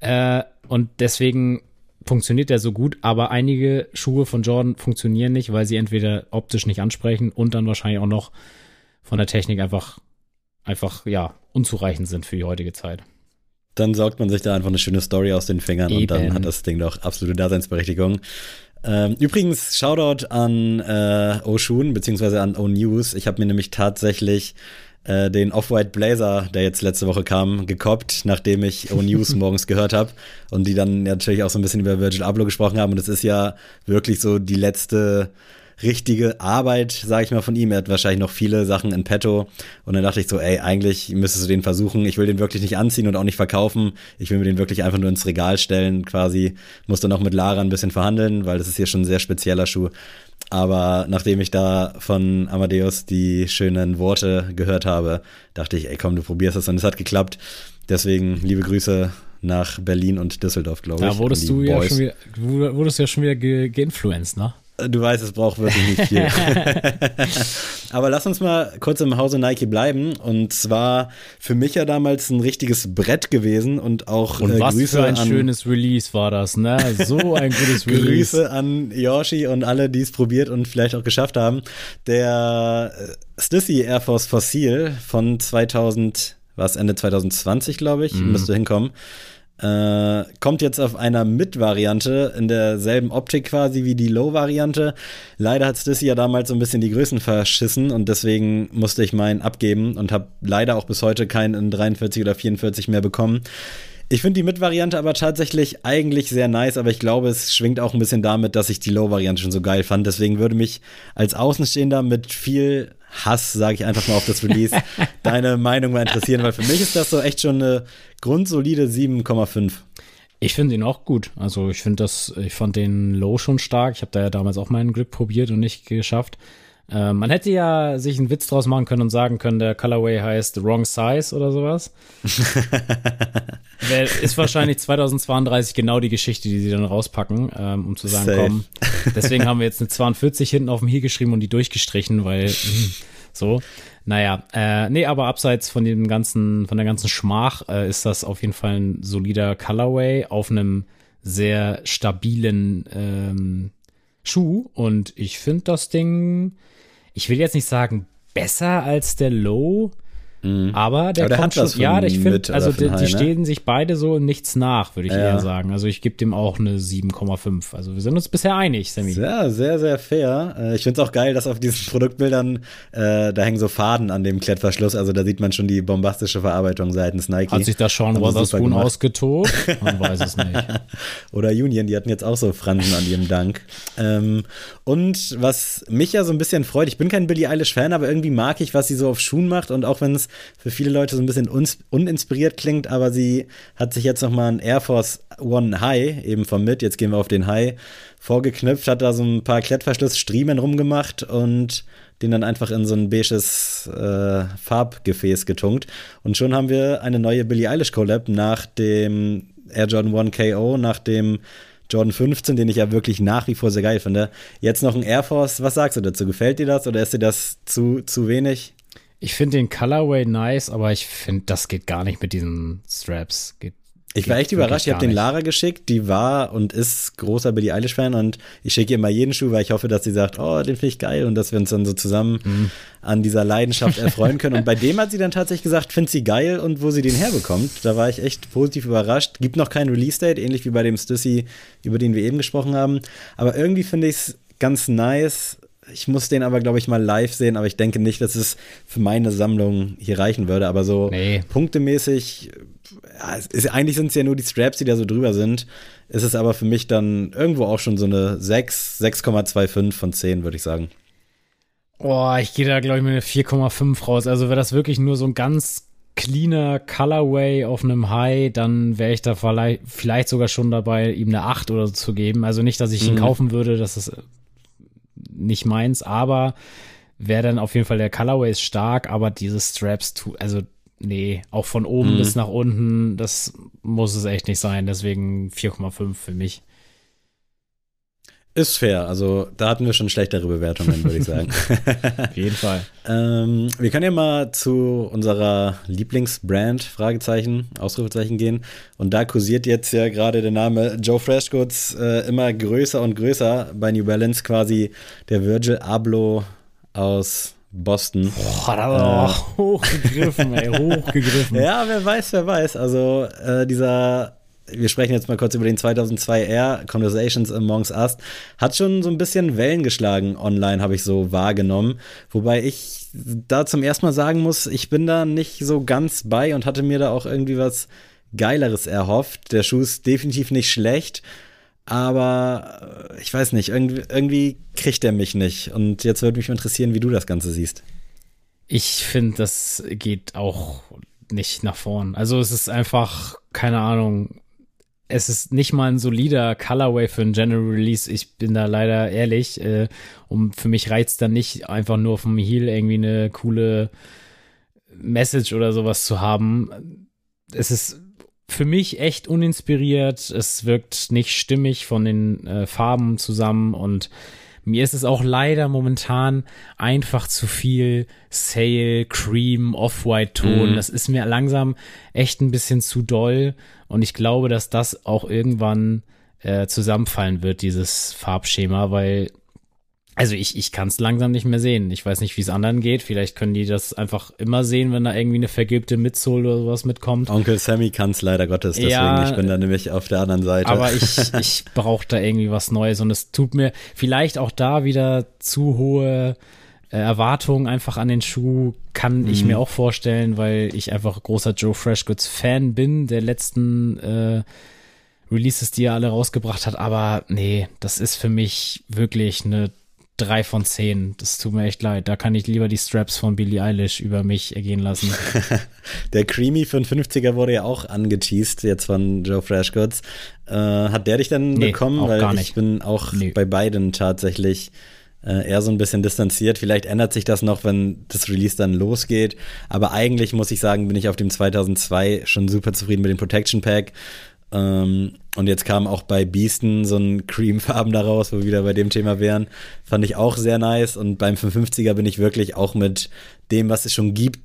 Äh, und deswegen funktioniert der so gut, aber einige Schuhe von Jordan funktionieren nicht, weil sie entweder optisch nicht ansprechen und dann wahrscheinlich auch noch von der Technik einfach, einfach, ja, unzureichend sind für die heutige Zeit. Dann saugt man sich da einfach eine schöne Story aus den Fingern und dann Eben. hat das Ding doch absolute Daseinsberechtigung. Ähm, übrigens, Shoutout an äh, Oshun, beziehungsweise an O-News. Ich habe mir nämlich tatsächlich äh, den Off-White Blazer, der jetzt letzte Woche kam, gekoppt, nachdem ich O-News (laughs) morgens gehört habe und die dann natürlich auch so ein bisschen über Virgil Abloh gesprochen haben. Und es ist ja wirklich so die letzte richtige Arbeit, sage ich mal, von ihm. Er hat wahrscheinlich noch viele Sachen in petto. Und dann dachte ich so, ey, eigentlich müsstest du den versuchen. Ich will den wirklich nicht anziehen und auch nicht verkaufen. Ich will mir den wirklich einfach nur ins Regal stellen, quasi. Muss dann auch mit Lara ein bisschen verhandeln, weil das ist hier schon ein sehr spezieller Schuh. Aber nachdem ich da von Amadeus die schönen Worte gehört habe, dachte ich, ey, komm, du probierst es und es hat geklappt. Deswegen liebe Grüße nach Berlin und Düsseldorf, glaube ich. Da wurdest du ja Boys. schon wieder, wurdest ja schon wieder ge geinfluenced, ne? Du weißt, es braucht wirklich nicht viel. (laughs) (laughs) Aber lass uns mal kurz im Hause Nike bleiben. Und zwar für mich ja damals ein richtiges Brett gewesen und auch und äh, was Grüße für ein schönes Release war das, ne? So ein gutes (laughs) Release. Grüße an Yoshi und alle, die es probiert und vielleicht auch geschafft haben. Der äh, Stussy Air Force Fossil von 2000, was Ende 2020, glaube ich, Mhm. müsste hinkommen. Äh, kommt jetzt auf einer Mid-Variante in derselben Optik quasi wie die Low-Variante. Leider hat Stussy ja damals so ein bisschen die Größen verschissen und deswegen musste ich meinen abgeben und habe leider auch bis heute keinen in 43 oder 44 mehr bekommen. Ich finde die Mid-Variante aber tatsächlich eigentlich sehr nice, aber ich glaube, es schwingt auch ein bisschen damit, dass ich die Low-Variante schon so geil fand. Deswegen würde mich als Außenstehender mit viel Hass, sage ich einfach mal auf das Release, (laughs) deine Meinung mal interessieren, weil für mich ist das so echt schon eine grundsolide 7,5. Ich finde ihn auch gut. Also ich finde das, ich fand den Low schon stark. Ich habe da ja damals auch meinen Grip probiert und nicht geschafft. Äh, man hätte ja sich einen Witz draus machen können und sagen können, der Colorway heißt Wrong Size oder sowas. (laughs) Ist wahrscheinlich 2032 genau die Geschichte, die sie dann rauspacken, ähm, um zu sagen, Safe. komm, (laughs) deswegen haben wir jetzt eine 42 hinten auf dem Hier geschrieben und die durchgestrichen, weil (laughs) so. Naja, äh, nee, aber abseits von dem ganzen, von der ganzen Schmach äh, ist das auf jeden Fall ein solider Colorway auf einem sehr stabilen ähm, Schuh. Und ich finde das Ding, ich will jetzt nicht sagen besser als der Low, aber der Aber der kommt schon, ja, ich finde, also die, die ne? stehen sich beide so nichts nach, würde ich Ja. eher sagen. Also ich gebe dem auch eine 7,5. Also wir sind uns bisher einig, Sammy. Sehr, sehr, sehr fair. Äh, Ich finde es auch geil, dass auf diesen Produktbildern, äh, da hängen so Faden an dem Klettverschluss, also da sieht man schon die bombastische Verarbeitung seitens Nike. Hat sich da Sean Wotherspoon ausgetobt? (laughs) Man weiß es nicht. (laughs) Oder Union, die hatten jetzt auch so Fransen an ihrem Dank. Ähm, und was mich ja so ein bisschen freut, ich bin kein Billie Eilish-Fan, aber irgendwie mag ich, was sie so auf Schuhen macht. Und auch wenn es für viele Leute so ein bisschen uns uninspiriert klingt, aber sie hat sich jetzt nochmal ein Air Force One High, eben vom Mit, jetzt gehen wir auf den High, vorgeknüpft, hat da so ein paar Klettverschlussstriemen rumgemacht und den dann einfach in so ein beiges äh, Farbgefäß getunkt. Und schon haben wir eine neue Billie Eilish Collab nach dem Air Jordan 1 KO, nach dem Jordan 15, den ich ja wirklich nach wie vor sehr geil finde. Jetzt noch ein Air Force. Was sagst du dazu? Gefällt dir das oder ist dir das zu, zu wenig? Ich finde den Colorway nice, aber ich finde, das geht gar nicht mit diesen Straps. Geht, Ich war echt überrascht. Ich habe den Lara geschickt. Die war und ist großer Billie Eilish-Fan und ich schicke ihr immer jeden Schuh, weil ich hoffe, dass sie sagt, oh, den finde ich geil und dass wir uns dann so zusammen Mhm. an dieser Leidenschaft erfreuen können. Und bei dem hat sie dann tatsächlich gesagt, findet sie geil und wo sie den herbekommt. Da war ich echt positiv überrascht. Gibt noch kein Release-Date, ähnlich wie bei dem Stussy, über den wir eben gesprochen haben. Aber irgendwie finde ich es ganz nice. Ich muss den aber, glaube ich, mal live sehen, aber ich denke nicht, dass es für meine Sammlung hier reichen würde. Aber so Nee. punktemäßig, ja, es ist, eigentlich sind es ja nur die Straps, die da so drüber sind. Ist es aber für mich dann irgendwo auch schon so eine 6, 6,25 von 10, würde ich sagen. Oh, ich gehe da, glaube ich, mit einer 4,5 raus. Also wäre das wirklich nur so ein ganz cleaner Colorway auf einem High, dann wäre ich da vielleicht, vielleicht sogar schon dabei, ihm eine 8 oder so zu geben. Also nicht, dass ich ihn Mhm. kaufen würde, das ist nicht meins, aber wäre dann auf jeden Fall der Colorway ist stark, aber diese Straps, also nee, auch von oben Mhm. bis nach unten, das muss es echt nicht sein. Deswegen 4,5 für mich. Ist fair, also da hatten wir schon schlechtere Bewertungen, würde ich sagen. (laughs) Auf jeden Fall. ähm, wir können ja mal zu unserer Lieblingsbrand, Fragezeichen, Ausrufezeichen gehen. Und da kursiert jetzt ja gerade der Name Joe Freshgoods äh, immer größer und größer bei New Balance, quasi der Virgil Abloh aus Boston. Boah, da war auch hochgegriffen, ey, hochgegriffen. (laughs) Ja, wer weiß, wer weiß. Also äh, dieser, wir sprechen jetzt mal kurz über den 2002R, Conversations Amongst Us, hat schon so ein bisschen Wellen geschlagen online, habe ich so wahrgenommen. Wobei ich da zum ersten Mal sagen muss, ich bin da nicht so ganz bei und hatte mir da auch irgendwie was Geileres erhofft. Der Schuh ist definitiv nicht schlecht. Aber äh, ich weiß nicht, irgendwie, irgendwie kriegt er mich nicht. Und jetzt würde mich interessieren, wie du das Ganze siehst. Ich finde, das geht auch nicht nach vorn. Also es ist einfach, keine Ahnung, es ist nicht mal ein solider Colorway für ein General Release. Ich bin da leider ehrlich. Äh, und für mich reizt dann nicht einfach nur vom Heel irgendwie eine coole Message oder sowas zu haben. Es ist für mich echt uninspiriert. Es wirkt nicht stimmig von den äh, Farben zusammen und mir ist es auch leider momentan einfach zu viel Sale, Cream, Off-White-Ton. Mhm. Das ist mir langsam echt ein bisschen zu doll. Und ich glaube, dass das auch irgendwann äh, zusammenfallen wird, dieses Farbschema, weil also ich, ich kann es langsam nicht mehr sehen. Ich weiß nicht, wie es anderen geht. Vielleicht können die das einfach immer sehen, wenn da irgendwie eine vergilbte Midsole oder sowas mitkommt. Onkel Sammy kann es leider Gottes, deswegen ja, ich bin da nämlich auf der anderen Seite. Aber (laughs) ich, ich brauche da irgendwie was Neues und es tut mir vielleicht auch da wieder zu hohe äh, Erwartungen einfach an den Schuh, kann mhm. ich mir auch vorstellen, weil ich einfach großer Joe Freshgoods Fan bin der letzten äh, Releases, die er alle rausgebracht hat. Aber nee, das ist für mich wirklich eine drei von zehn. Das tut mir echt leid. Da kann ich lieber die Straps von Billie Eilish über mich ergehen lassen. (laughs) der Creamy für 50er wurde ja auch angeteased, jetzt von Joe Freshgoods. Äh, hat der dich denn nee, bekommen? Weil gar nicht. ich bin auch nee. bei beiden tatsächlich äh, eher so ein bisschen distanziert. Vielleicht ändert sich das noch, wenn das Release dann losgeht. Aber eigentlich muss ich sagen, bin ich auf dem 2002 schon super zufrieden mit dem Protection Pack. Ähm, und jetzt kam auch bei Beasten so ein Creamfarben daraus, wo wir wieder bei dem Thema wären. Fand ich auch sehr nice. Und beim 550er bin ich wirklich auch mit dem, was es schon gibt,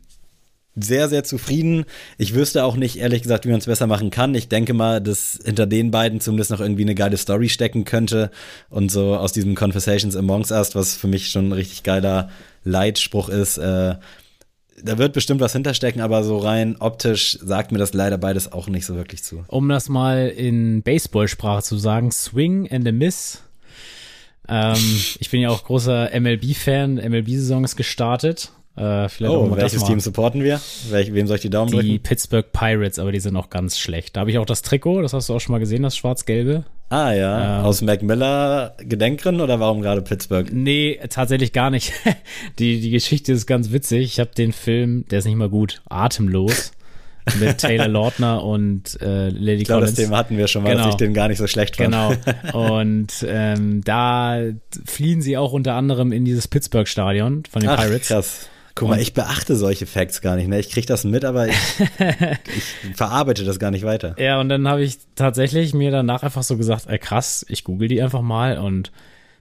sehr, sehr zufrieden. Ich wüsste auch nicht, ehrlich gesagt, wie man es besser machen kann. Ich denke mal, dass hinter den beiden zumindest noch irgendwie eine geile Story stecken könnte. Und so aus diesem Conversations Amongst Us, was für mich schon ein richtig geiler Leitspruch ist, äh, da wird bestimmt was hinterstecken, aber so rein optisch sagt mir das leider beides auch nicht so wirklich zu. Um das mal in Baseballsprache zu sagen, Swing and a Miss. Ähm, (laughs) ich bin ja auch großer MLB-Fan. MLB-Saison ist gestartet. Äh, oh, welches Team supporten wir? Welch, wem soll ich die Daumen die drücken? Die Pittsburgh Pirates, aber die sind auch ganz schlecht. Da habe ich auch das Trikot, das hast du auch schon mal gesehen, das schwarz-gelbe. Ah ja, ähm, aus Mac Miller Gedenkgründen oder warum gerade Pittsburgh? Nee, tatsächlich gar nicht. (laughs) die, die Geschichte ist ganz witzig. Ich habe den Film, der ist nicht mal gut, Atemlos. (laughs) mit Taylor Lautner und äh, Lady ich glaub, Collins. Das Thema hatten wir schon mal, genau. dass ich den gar nicht so schlecht fand. Genau. (laughs) Und ähm, da fliehen sie auch unter anderem in dieses Pittsburgh-Stadion von den Ach, Pirates. Krass. Guck mal, ich beachte solche Facts gar nicht. Ne? Ich kriege das mit, aber ich, (laughs) ich, verarbeite das gar nicht weiter. Ja, und dann habe ich tatsächlich mir danach einfach so gesagt, ey, krass, ich google die einfach mal und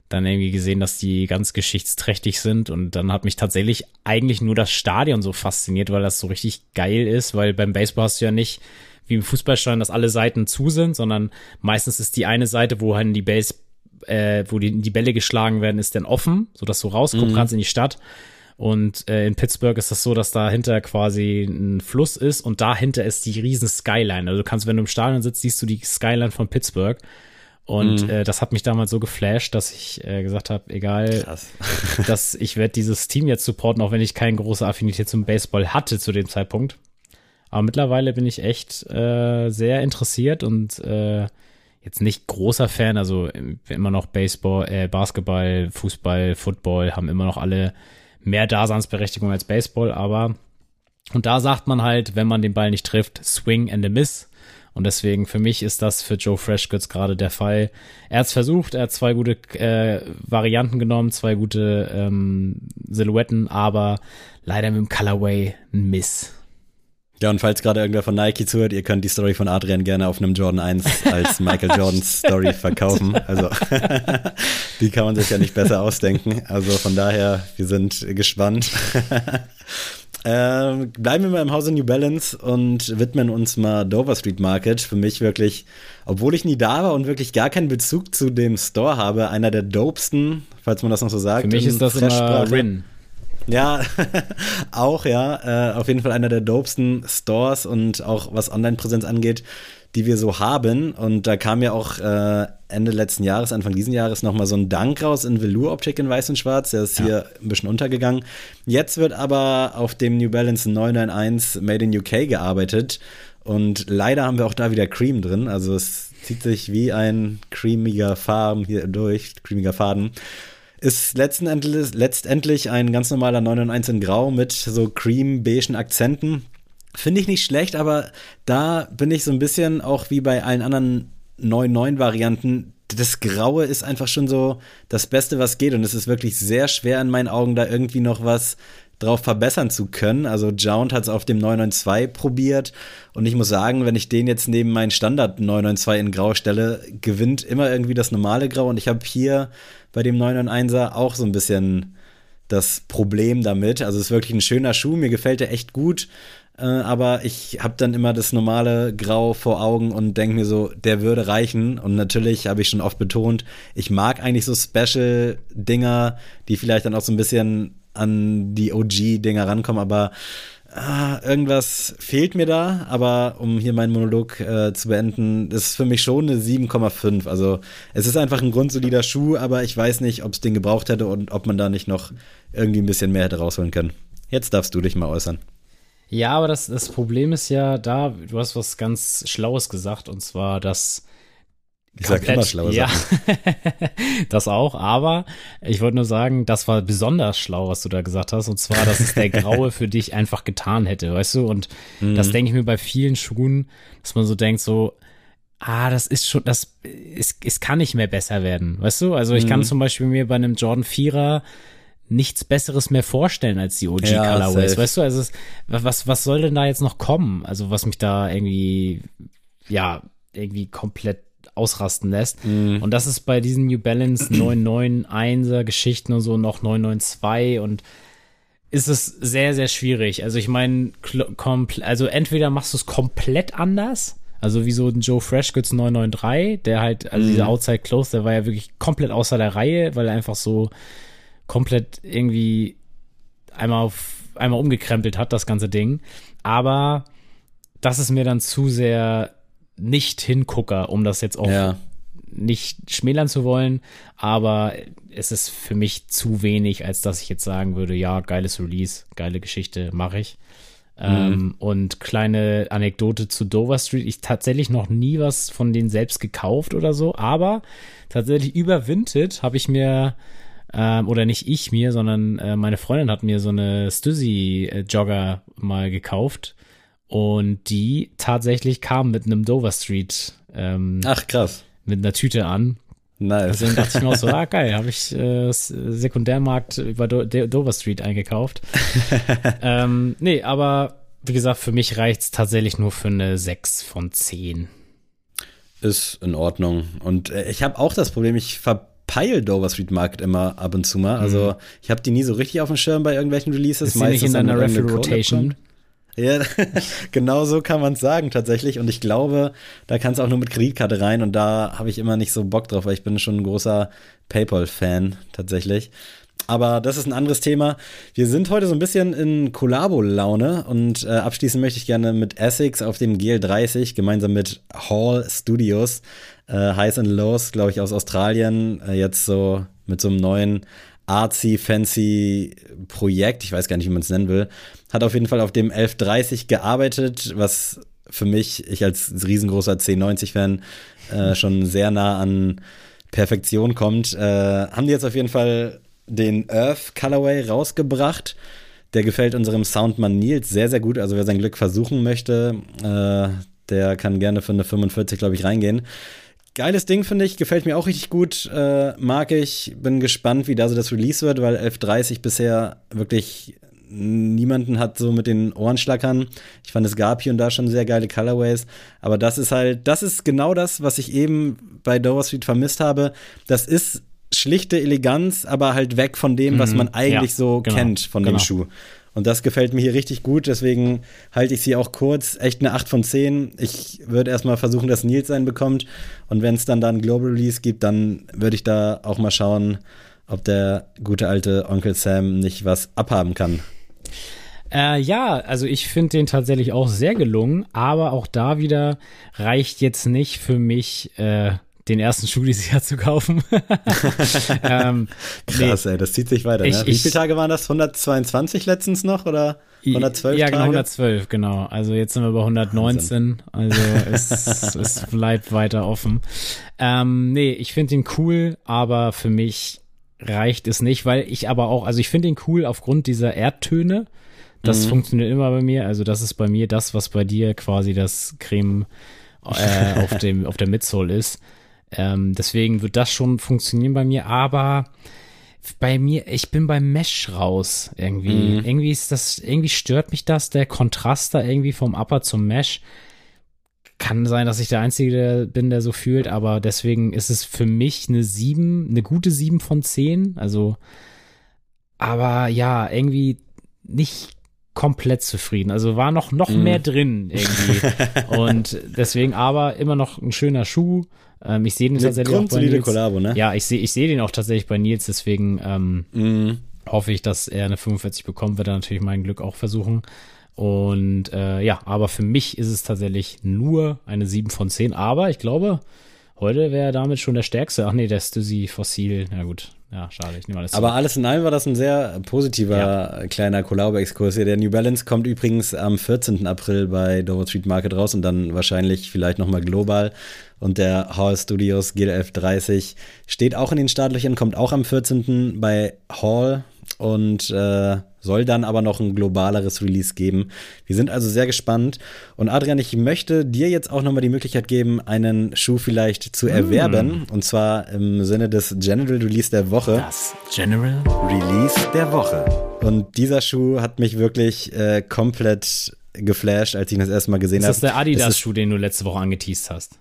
dann irgendwie gesehen, dass die ganz geschichtsträchtig sind und dann hat mich tatsächlich eigentlich nur das Stadion so fasziniert, weil das so richtig geil ist, weil beim Baseball hast du ja nicht wie im Fußballstadion, dass alle Seiten zu sind, sondern meistens ist die eine Seite, wo halt die Base, äh, wo die, die Bälle geschlagen werden, ist dann offen, sodass du rausgucken mhm. kannst in die Stadt. Und äh, in Pittsburgh ist das so, dass dahinter quasi ein Fluss ist und dahinter ist die riesen Skyline. Also du kannst, wenn du im Stadion sitzt, siehst du die Skyline von Pittsburgh. Und mhm. äh, das hat mich damals so geflasht, dass ich äh, gesagt habe, egal, (laughs) dass ich werde dieses Team jetzt supporten, auch wenn ich keine große Affinität zum Baseball hatte zu dem Zeitpunkt. Aber mittlerweile bin ich echt äh, sehr interessiert und äh, jetzt nicht großer Fan. Also immer noch Baseball, äh, Basketball, Fußball, Football haben immer noch alle mehr Daseinsberechtigung als Baseball, aber und da sagt man halt, wenn man den Ball nicht trifft, swing and a miss. Und deswegen für mich ist das für Joe Freshgoods gerade der Fall. Er hat es versucht, er hat zwei gute äh, Varianten genommen, zwei gute ähm, Silhouetten, aber leider mit dem Colorway ein Miss. Ja, und falls gerade irgendwer von Nike zuhört, ihr könnt die Story von Adrian gerne auf einem Jordan 1 als (laughs) Michael Jordans Story verkaufen. Also, (laughs) die kann man sich ja nicht besser ausdenken. Also von daher, wir sind gespannt. (laughs) ähm, bleiben wir mal im Hause New Balance und widmen uns mal Dover Street Market. Für mich wirklich, obwohl ich nie da war und wirklich gar keinen Bezug zu dem Store habe, einer der dopesten, falls man das noch so sagt. Für mich ist das immer Rin. Ja, (laughs) auch, ja. Äh, auf jeden Fall einer der dopesten Stores und auch was Online-Präsenz angeht, die wir so haben. Und da kam ja auch äh, Ende letzten Jahres, Anfang diesen Jahres nochmal so ein Dank raus in Velour-Optik in weiß und schwarz. Der ist ja. hier ein bisschen untergegangen. Jetzt wird aber auf dem New Balance 991 Made in UK gearbeitet. Und leider haben wir auch da wieder Cream drin. Also es zieht sich wie ein creamiger Farben hier durch, creamiger Faden. Ist letztendlich, letztendlich ein ganz normaler 9 und 1 in Grau mit so cream-beigen Akzenten. Finde ich nicht schlecht, aber da bin ich so ein bisschen auch wie bei allen anderen 9-9-Varianten. Das Graue ist einfach schon so das Beste, was geht. Und es ist wirklich sehr schwer in meinen Augen, da irgendwie noch was drauf verbessern zu können. Also Jount hat es auf dem 992 probiert und ich muss sagen, wenn ich den jetzt neben meinen Standard 992 in Grau stelle, gewinnt immer irgendwie das normale Grau und ich habe hier bei dem 991er auch so ein bisschen das Problem damit. Also es ist wirklich ein schöner Schuh, mir gefällt der echt gut, äh, aber ich habe dann immer das normale Grau vor Augen und denke mir so, der würde reichen. Und natürlich habe ich schon oft betont, ich mag eigentlich so Special-Dinger, die vielleicht dann auch so ein bisschen an die OG-Dinger rankommen, aber ah, irgendwas fehlt mir da. Aber um hier meinen Monolog äh, zu beenden, ist für mich schon eine 7,5. Also es ist einfach ein grundsolider Schuh, aber ich weiß nicht, ob es den gebraucht hätte und ob man da nicht noch irgendwie ein bisschen mehr hätte rausholen können. Jetzt darfst du dich mal äußern. Ja, aber das, das Problem ist ja da, du hast was ganz Schlaues gesagt, und zwar, dass ich sag immer schlaue ja, (laughs) das auch, aber ich wollte nur sagen, das war besonders schlau, was du da gesagt hast, und zwar, dass es der (laughs) Graue für dich einfach getan hätte, weißt du? Und mhm. das denke ich mir bei vielen Schuhen, dass man so denkt, so, ah, das ist schon, das, es, es kann nicht mehr besser werden, weißt du? Also ich mhm. kann zum Beispiel mir bei einem Jordan 4er nichts Besseres mehr vorstellen als die OG ja, Colorways, safe. weißt du? Also es, was, was soll denn da jetzt noch kommen? Also was mich da irgendwie, ja, irgendwie komplett ausrasten lässt. Mm. Und das ist bei diesen New Balance (clears throat) 991er Geschichten und so noch 992 und ist es sehr, sehr schwierig. Also ich meine, also entweder machst du es komplett anders, also wie so ein Joe Freshgoods 993, der halt, also mm. dieser Outside Close, der war ja wirklich komplett außer der Reihe, weil er einfach so komplett irgendwie einmal auf, einmal umgekrempelt hat, das ganze Ding. Aber das ist mir dann zu sehr nicht Hingucker, um das jetzt auch ja. nicht schmälern zu wollen, aber es ist für mich zu wenig, als dass ich jetzt sagen würde, ja, geiles Release, geile Geschichte, mache ich. Mhm. Ähm, und kleine Anekdote zu Dover Street. Ich tatsächlich noch nie was von denen selbst gekauft oder so, aber tatsächlich über Vinted habe ich mir ähm, oder nicht ich mir, sondern äh, meine Freundin hat mir so eine Stussy Jogger mal gekauft und die tatsächlich kam mit einem Dover Street. Ähm, Ach krass. Mit einer Tüte an. Nice. Deswegen dachte ich mir auch so, (laughs) ah geil, habe ich äh, Sekundärmarkt über Do Dover Street eingekauft. (laughs) ähm, nee, aber wie gesagt, für mich reicht es tatsächlich nur für eine 6 von 10. Ist in Ordnung. Und äh, ich habe auch das Problem, ich verpeil Dover Street Market immer ab und zu mal. Also mhm. ich habe die nie so richtig auf dem Schirm bei irgendwelchen Releases. Ist meistens nicht in deiner Referee Rotation. Ja, (laughs) genau so kann man es sagen tatsächlich. Und ich glaube, da kannst du auch nur mit Kreditkarte rein. Und da habe ich immer nicht so Bock drauf, weil ich bin schon ein großer PayPal-Fan tatsächlich. Aber das ist ein anderes Thema. Wir sind heute so ein bisschen in Collabo-Laune und äh, abschließen möchte ich gerne mit Essex auf dem GL30 gemeinsam mit Hall Studios. Äh, Highs and Lows, glaube ich, aus Australien. Äh, jetzt so mit so einem neuen artsy, fancy Projekt, ich weiß gar nicht, wie man es nennen will, hat auf jeden Fall auf dem 1130 gearbeitet, was für mich, ich als riesengroßer 1090-Fan, äh, schon sehr nah an Perfektion kommt. Äh, haben die jetzt auf jeden Fall den Earth Colorway rausgebracht. Der gefällt unserem Soundmann Nils sehr, sehr gut. Also wer sein Glück versuchen möchte, äh, der kann gerne für eine 45, glaube ich, reingehen. Geiles Ding, finde ich. Gefällt mir auch richtig gut. Äh, mag ich. Bin gespannt, wie da so das Release wird, weil 11.30 bisher wirklich niemanden hat so mit den Ohren schlackern. Ich fand, es gab hier und da schon sehr geile Colorways. Aber das ist halt, das ist genau das, was ich eben bei Dover Street vermisst habe. Das ist schlichte Eleganz, aber halt weg von dem, was mhm. man eigentlich ja, so genau, kennt von genau. dem Schuh. Und das gefällt mir hier richtig gut, deswegen halte ich sie auch kurz. Echt eine 8 von 10. Ich würde erstmal versuchen, dass Nils einen bekommt. Und wenn es dann da einen Global Release gibt, dann würde ich da auch mal schauen, ob der gute alte Onkel Sam nicht was abhaben kann. Äh, ja, also ich finde den tatsächlich auch sehr gelungen, aber auch da wieder reicht jetzt nicht für mich äh, den ersten Schuh dieses Jahr (laughs) zu kaufen. (laughs) ähm, Krass, nee, ey, das zieht sich weiter. Ich, ne? Wie ich, viele Tage waren das? 122 letztens noch oder 112 Ja, genau, 112, genau. Also jetzt sind wir bei 119. Wahnsinn. Also es, es bleibt weiter offen. Ähm, nee, ich finde ihn cool, aber für mich reicht es nicht, weil ich aber auch, also ich finde ihn cool aufgrund dieser Erdtöne. Das mhm. funktioniert immer bei mir. Also das ist bei mir das, was bei dir quasi das Creme äh, auf dem auf der Midsole ist. Ähm, deswegen wird das schon funktionieren bei mir, aber bei mir, ich bin beim Mesh raus irgendwie. Mhm. Irgendwie ist das, irgendwie stört mich das, der Kontrast da irgendwie vom Upper zum Mesh. Kann sein, dass ich der Einzige bin, der so fühlt, aber deswegen ist es für mich eine 7, eine gute 7 von 10. Also, aber ja, irgendwie nicht komplett zufrieden. Also war noch, noch mm. mehr drin irgendwie. (laughs) und deswegen aber immer noch ein schöner Schuh. Ähm, ich sehe den tatsächlich auch bei Nils. Kollabo, ne? Ja, ich sehe ich sehe den auch tatsächlich bei Nils, deswegen ähm, mm. hoffe ich, dass er eine 45 bekommt, wird er natürlich mein Glück auch versuchen. Und äh, ja, aber für mich ist es tatsächlich nur eine 7 von 10. Aber ich glaube, heute wäre damit schon der stärkste. Ach nee, der Stussy Fossil. Ja gut, ja, schade. Ich nehme alles Aber alles in allem war das ein sehr positiver ja. kleiner Kollabo-Exkurs hier. Der New Balance kommt übrigens am 14. April bei Dover Street Market raus und dann wahrscheinlich vielleicht nochmal global. Und der Hall Studios GDF 30 steht auch in den Startlöchern, kommt auch am 14. bei Hall und äh, soll dann aber noch ein globaleres Release geben. Wir sind also sehr gespannt. Und Adrian, ich möchte dir jetzt auch nochmal die Möglichkeit geben, einen Schuh vielleicht zu erwerben. Mm. Und zwar im Sinne des General Release der Woche. Das General Release der Woche. Und dieser Schuh hat mich wirklich äh, komplett geflasht, als ich ihn das erste Mal gesehen habe. Ist das der Adidas-Schuh, den du letzte Woche angeteased hast?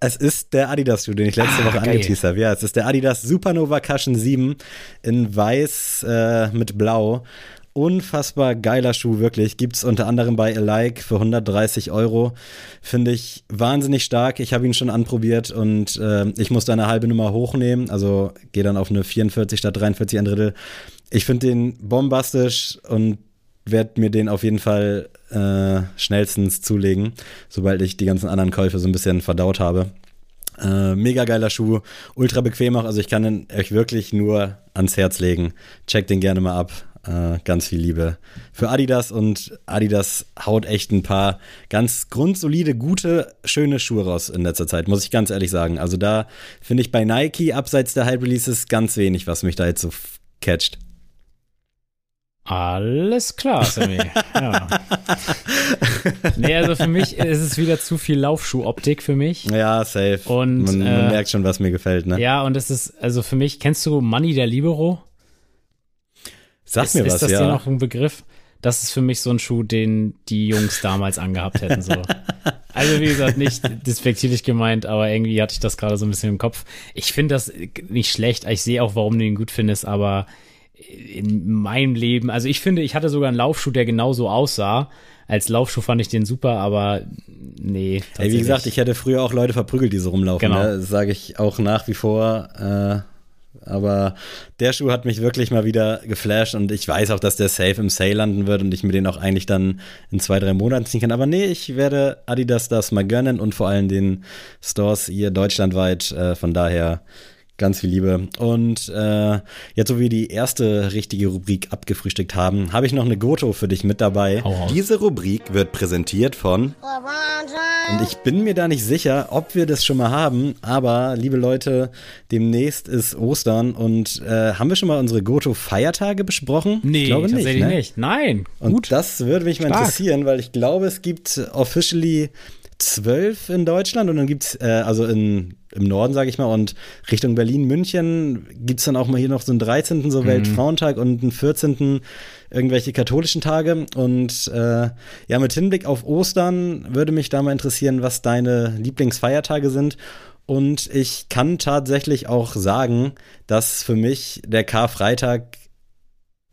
Es ist der Adidas-Schuh, den ich letzte ah, Woche angeteased habe. Ja, es ist der Adidas Supernova Cushion 7 in weiß äh, mit blau. Unfassbar geiler Schuh, wirklich. Gibt es unter anderem bei Alike für 130 Euro. Finde ich wahnsinnig stark. Ich habe ihn schon anprobiert und äh, ich musste eine halbe Nummer hochnehmen. Also gehe dann auf eine 44 statt 43 ein Drittel. Ich finde den bombastisch und werde mir den auf jeden Fall äh, schnellstens zulegen, sobald ich die ganzen anderen Käufe so ein bisschen verdaut habe. Äh, mega geiler Schuh, ultra bequem auch. Also ich kann ihn euch wirklich nur ans Herz legen. Checkt den gerne mal ab. Äh, ganz viel Liebe für Adidas und Adidas haut echt ein paar ganz grundsolide, gute, schöne Schuhe raus in letzter Zeit, muss ich ganz ehrlich sagen. Also da finde ich bei Nike abseits der Hype Releases ganz wenig, was mich da jetzt so catcht. Alles klar, Sammy. (laughs) ja. Nee, also für mich ist es wieder zu viel Laufschuhoptik für mich. Ja, safe. Und man, man äh, merkt schon, was mir gefällt, ne? Ja, und es ist, also für mich, kennst du Money der Libero? Sag ist, mir was, ja. Ist das ja. noch ein Begriff? Das ist für mich so ein Schuh, den die Jungs damals angehabt hätten, so. Also, wie gesagt, nicht despektierlich gemeint, aber irgendwie hatte ich das gerade so ein bisschen im Kopf. Ich finde das nicht schlecht. Ich sehe auch, warum du ihn gut findest, aber in meinem Leben, also ich finde, ich hatte sogar einen Laufschuh, der genauso aussah. Als Laufschuh fand ich den super, aber nee. Ey, wie gesagt, ich hätte früher auch Leute verprügelt, die so rumlaufen. Genau. Ne? Sage ich auch nach wie vor. Äh, aber der Schuh hat mich wirklich mal wieder geflasht und ich weiß auch, dass der safe im Sale landen wird und ich mir den auch eigentlich dann in zwei, drei Monaten ziehen kann. Aber nee, ich werde Adidas das mal gönnen und vor allem den Stores hier deutschlandweit. Äh, von daher Ganz viel Liebe. Und äh, jetzt, wo wir die erste richtige Rubrik abgefrühstückt haben, habe ich noch eine Goto für dich mit dabei. Oh. Diese Rubrik wird präsentiert von. Und ich bin mir da nicht sicher, ob wir das schon mal haben, aber liebe Leute, demnächst ist Ostern und äh, haben wir schon mal unsere Goto-Feiertage besprochen? Nee, ich glaube nicht, tatsächlich ne? nicht. Nein. Und gut. das würde mich Stark. mal interessieren, weil ich glaube, es gibt officially zwölf in Deutschland und dann gibt's äh, also in, im Norden, sage ich mal, und Richtung Berlin, München gibt's dann auch mal hier noch so einen 13. so mhm. Weltfrauentag und einen 14. irgendwelche katholischen Tage. Und äh, ja, mit Hinblick auf Ostern würde mich da mal interessieren, was deine Lieblingsfeiertage sind. Und ich kann tatsächlich auch sagen, dass für mich der Karfreitag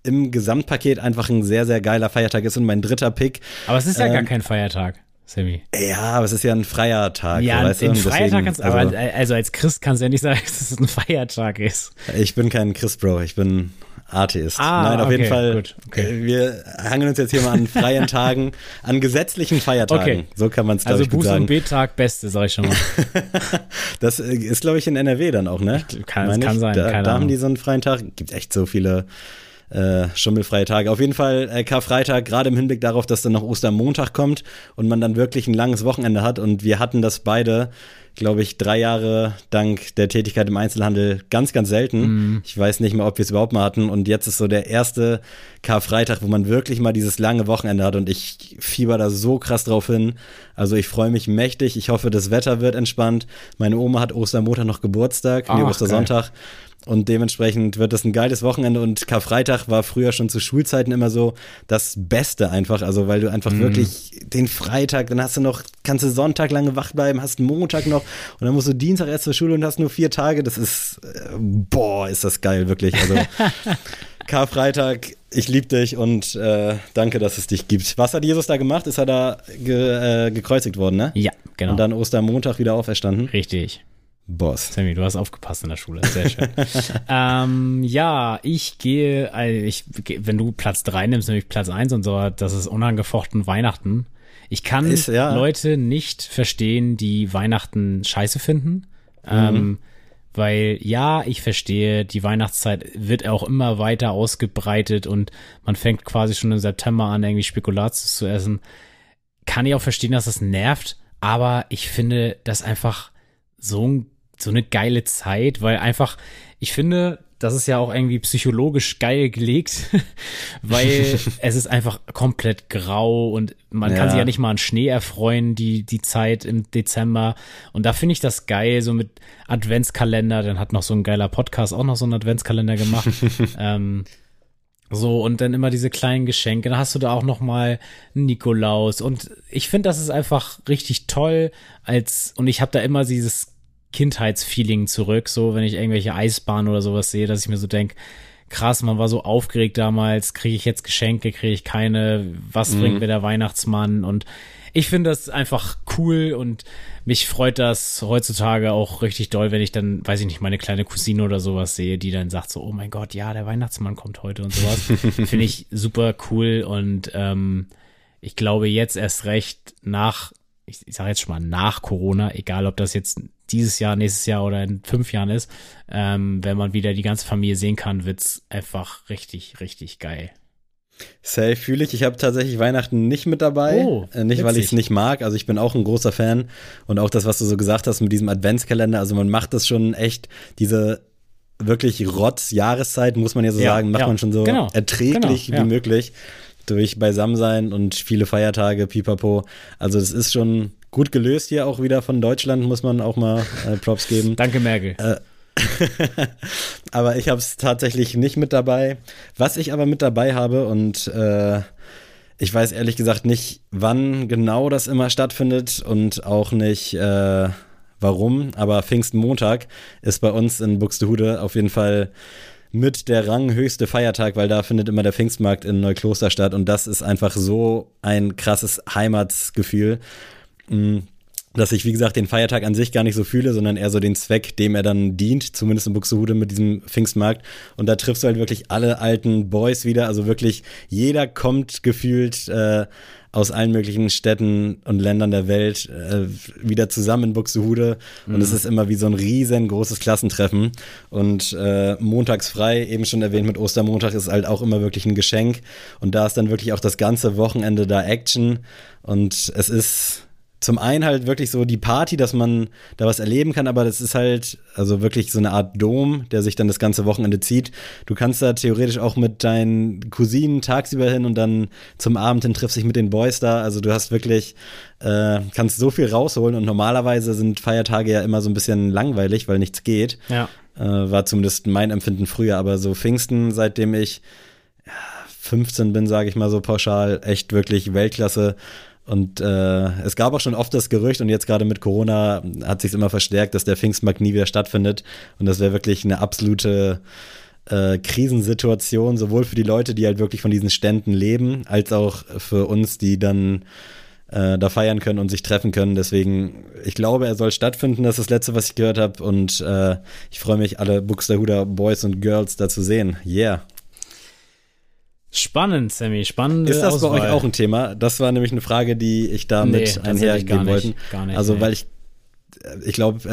im Gesamtpaket einfach ein sehr, sehr geiler Feiertag ist und mein dritter Pick. Aber es ist ja ähm, gar kein Feiertag. Sammy. Ja, aber es ist ja ein freier Tag. Ja, weißt ein Feiertag kannst also, aber also als Christ kannst du ja nicht sagen, (laughs) dass es ein Feiertag ist. Ich bin kein Christ, Bro, ich bin Atheist. Ah, Nein, auf okay, jeden Fall. Gut, okay. Wir hangen uns jetzt hier mal an freien Tagen, an gesetzlichen Feiertagen. Okay. So kann man es, also ich, Buß sagen. und B-Tag, beste, sag ich schon mal. (laughs) das ist, glaube ich, in NRW dann auch, ne? Kann, kann sein, da, da haben die so einen freien Tag. Gibt echt so viele äh, schummelfreie Tage. Auf jeden Fall äh, Karfreitag, gerade im Hinblick darauf, dass dann noch Ostermontag kommt und man dann wirklich ein langes Wochenende hat. Und wir hatten das beide, glaube ich, drei Jahre dank der Tätigkeit im Einzelhandel ganz, ganz selten. Mm. Ich weiß nicht mehr, ob wir es überhaupt mal hatten. Und jetzt ist so der erste Karfreitag, wo man wirklich mal dieses lange Wochenende hat. Und ich fieber da so krass drauf hin. Also ich freue mich mächtig. Ich hoffe, das Wetter wird entspannt. Meine Oma hat Ostermontag noch Geburtstag, nee, Ostersonntag. Geil. Und dementsprechend wird das ein geiles Wochenende und Karfreitag war früher schon zu Schulzeiten immer so das Beste einfach, also weil du einfach mhm. wirklich den Freitag, dann hast du noch, kannst du Sonntag lange wach bleiben, hast Montag noch und dann musst du Dienstag erst zur Schule und hast nur vier Tage, das ist, äh, boah, ist das geil, wirklich, also (laughs) Karfreitag, ich liebe dich und äh, danke, dass es dich gibt. Was hat Jesus da gemacht? Ist er da ge, äh, gekreuzigt worden, ne? Ja, genau. Und dann Ostermontag wieder auferstanden? Richtig. Boss. Sammy, du hast aufgepasst in der Schule. Sehr schön. (laughs) ähm, ja, ich gehe, also ich, wenn du Platz drei nimmst, nämlich Platz eins und so, das ist unangefochten Weihnachten. Ich kann ist, ja. Leute nicht verstehen, die Weihnachten scheiße finden. Mhm. Ähm, weil ja, ich verstehe, die Weihnachtszeit wird auch immer weiter ausgebreitet und man fängt quasi schon im September an, irgendwie Spekulatius zu essen. Kann ich auch verstehen, dass das nervt, aber ich finde das einfach so ein so eine geile Zeit, weil einfach, ich finde, das ist ja auch irgendwie psychologisch geil gelegt, (laughs) weil (laughs) es ist einfach komplett grau und man ja. kann sich ja nicht mal an Schnee erfreuen, die, die Zeit im Dezember. Und da finde ich das geil, so mit Adventskalender, dann hat noch so ein geiler Podcast auch noch so einen Adventskalender gemacht. (laughs) ähm, so, und dann immer diese kleinen Geschenke. Dann hast du da auch noch mal Nikolaus. Und ich finde, das ist einfach richtig toll als, und ich habe da immer dieses Kindheitsfeeling zurück, so wenn ich irgendwelche Eisbahnen oder sowas sehe, dass ich mir so denke, krass, man war so aufgeregt damals, kriege ich jetzt Geschenke, kriege ich keine, was mhm. bringt mir der Weihnachtsmann und ich finde das einfach cool und mich freut das heutzutage auch richtig doll, wenn ich dann, weiß ich nicht, meine kleine Cousine oder sowas sehe, die dann sagt so, oh mein Gott, ja, der Weihnachtsmann kommt heute und sowas. (laughs) finde ich super cool und ähm, ich glaube jetzt erst recht nach, ich, ich sage jetzt schon mal nach Corona, egal ob das jetzt dieses Jahr, nächstes Jahr oder in fünf Jahren ist, ähm, wenn man wieder die ganze Familie sehen kann, wird's einfach richtig, richtig geil. Safe fühle ich. Ich habe tatsächlich Weihnachten nicht mit dabei. Oh, äh, nicht, witzig. weil ich es nicht mag. Also ich bin auch ein großer Fan. Und auch das, was du so gesagt hast mit diesem Adventskalender. Also man macht das schon echt, diese wirklich Rotz-Jahreszeit, muss man ja so ja, sagen, macht ja, man schon so genau, erträglich genau, ja. wie möglich. Durch Beisammensein und viele Feiertage, pipapo. Also das ist schon gut gelöst hier auch wieder von Deutschland, muss man auch mal äh, Props geben. (laughs) Danke, Merkel. Äh, (laughs) aber ich habe es tatsächlich nicht mit dabei. Was ich aber mit dabei habe und äh, ich weiß ehrlich gesagt nicht, wann genau das immer stattfindet und auch nicht äh, warum, aber Pfingstmontag ist bei uns in Buxtehude auf jeden Fall mit der ranghöchste Feiertag, weil da findet immer der Pfingstmarkt in Neukloster statt und das ist einfach so ein krasses Heimatsgefühl. Mm, dass ich, wie gesagt, den Feiertag an sich gar nicht so fühle, sondern eher so den Zweck, dem er dann dient, zumindest in Buxtehude mit diesem Pfingstmarkt. Und da triffst du halt wirklich alle alten Boys wieder. Also wirklich jeder kommt gefühlt äh, aus allen möglichen Städten und Ländern der Welt äh, wieder zusammen in Buxtehude. Und es mhm. ist immer wie so ein riesengroßes Klassentreffen. Und äh, montags frei, eben schon erwähnt mit Ostermontag, ist halt auch immer wirklich ein Geschenk. Und da ist dann wirklich auch das ganze Wochenende da Action. Und es ist zum einen halt wirklich so die Party, dass man da was erleben kann, aber das ist halt also wirklich so eine Art Dom, der sich dann das ganze Wochenende zieht. Du kannst da theoretisch auch mit deinen Cousinen tagsüber hin und dann zum Abend hin triffst dich mit den Boys da. Also du hast wirklich, äh, kannst so viel rausholen und normalerweise sind Feiertage ja immer so ein bisschen langweilig, weil nichts geht. Ja. Äh, war zumindest mein Empfinden früher, aber so Pfingsten, seitdem ich ja, 15 bin, sage ich mal so pauschal, echt wirklich Weltklasse und äh, es gab auch schon oft das Gerücht und jetzt gerade mit Corona hat sich immer verstärkt, dass der Pfingstmarkt nie wieder stattfindet. Und das wäre wirklich eine absolute äh, Krisensituation, sowohl für die Leute, die halt wirklich von diesen Ständen leben, als auch für uns, die dann äh, da feiern können und sich treffen können. Deswegen, ich glaube, er soll stattfinden. Das ist das Letzte, was ich gehört habe. Und äh, ich freue mich, alle Buxtehuder Boys und Girls da zu sehen. Yeah. Spannend, Sammy, spannend. Ist das Auswahl. bei euch auch ein Thema? Das war nämlich eine Frage, die ich damit nee, einhergehen wollte. Also, nee. weil ich ich glaube,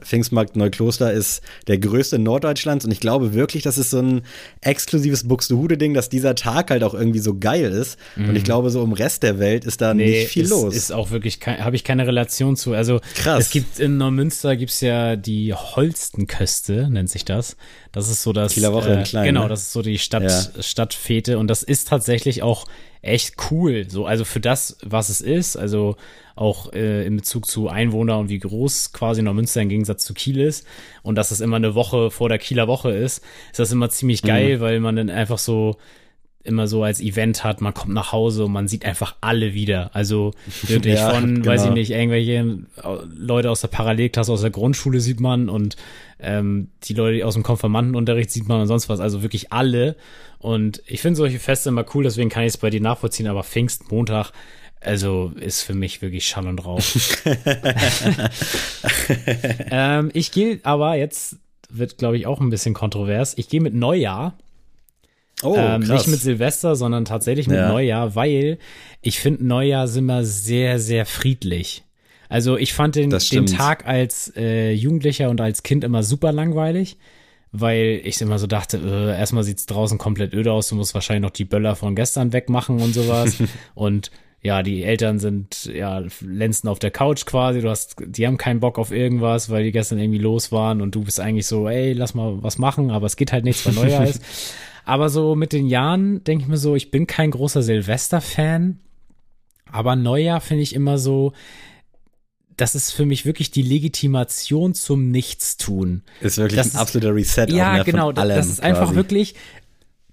äh, Pfingstmarkt Neukloster ist der größte Norddeutschlands und ich glaube wirklich, das ist so ein exklusives Buxtehude-Ding, dass dieser Tag halt auch irgendwie so geil ist. Mhm. Und ich mhm. glaube, so im Rest der Welt ist da nee, nicht viel ist, los. Ist auch wirklich, habe ich keine Relation zu. Also Krass. es gibt in Neumünster gibt's ja die Holstenköste, nennt sich das. Das ist so das. Kieler Woche äh, in klein, Genau, ne? das ist so die Stadt, ja. Stadtfete und das ist tatsächlich auch echt cool. So, also für das, was es ist, also auch äh, in Bezug zu Einwohner und wie groß quasi Neumünster im Gegensatz zu Kiel ist und dass es immer eine Woche vor der Kieler Woche ist, ist das immer ziemlich geil, mhm. weil man dann einfach so immer so als Event hat, man kommt nach Hause und man sieht einfach alle wieder. Also (laughs) wirklich ja, von, genau. weiß ich nicht, irgendwelche Leute aus der Parallelklasse, aus der Grundschule sieht man und ähm, die Leute aus dem Konfirmandenunterricht sieht man und sonst was. Also wirklich alle. Und ich finde solche Feste immer cool, deswegen kann ich es bei dir nachvollziehen, aber Pfingstmontag, also ist für mich wirklich Schall und Rauch. (laughs) (laughs) ähm, ich gehe aber jetzt, wird glaube ich auch ein bisschen kontrovers, ich gehe mit Neujahr. Oh, ähm, nicht mit Silvester, sondern tatsächlich mit ja. Neujahr, weil ich finde Neujahr sind immer sehr, sehr friedlich. Also ich fand den, den Tag als äh, Jugendlicher und als Kind immer super langweilig, weil ich immer so dachte, äh, erstmal sieht's draußen komplett öde aus, du musst wahrscheinlich noch die Böller von gestern wegmachen und sowas. (laughs) und ja, die Eltern sind ja lenzen auf der Couch quasi, du hast, die haben keinen Bock auf irgendwas, weil die gestern irgendwie los waren und du bist eigentlich so, ey, lass mal was machen, aber es geht halt nichts, weil Neujahr (laughs) ist. Aber so mit den Jahren denke ich mir so, ich bin kein großer Silvester-Fan, aber Neujahr finde ich immer so, das ist für mich wirklich die Legitimation zum Nichtstun. Ist wirklich das ein absoluter Reset. Ja, auch, genau. Das ist quasi. einfach wirklich,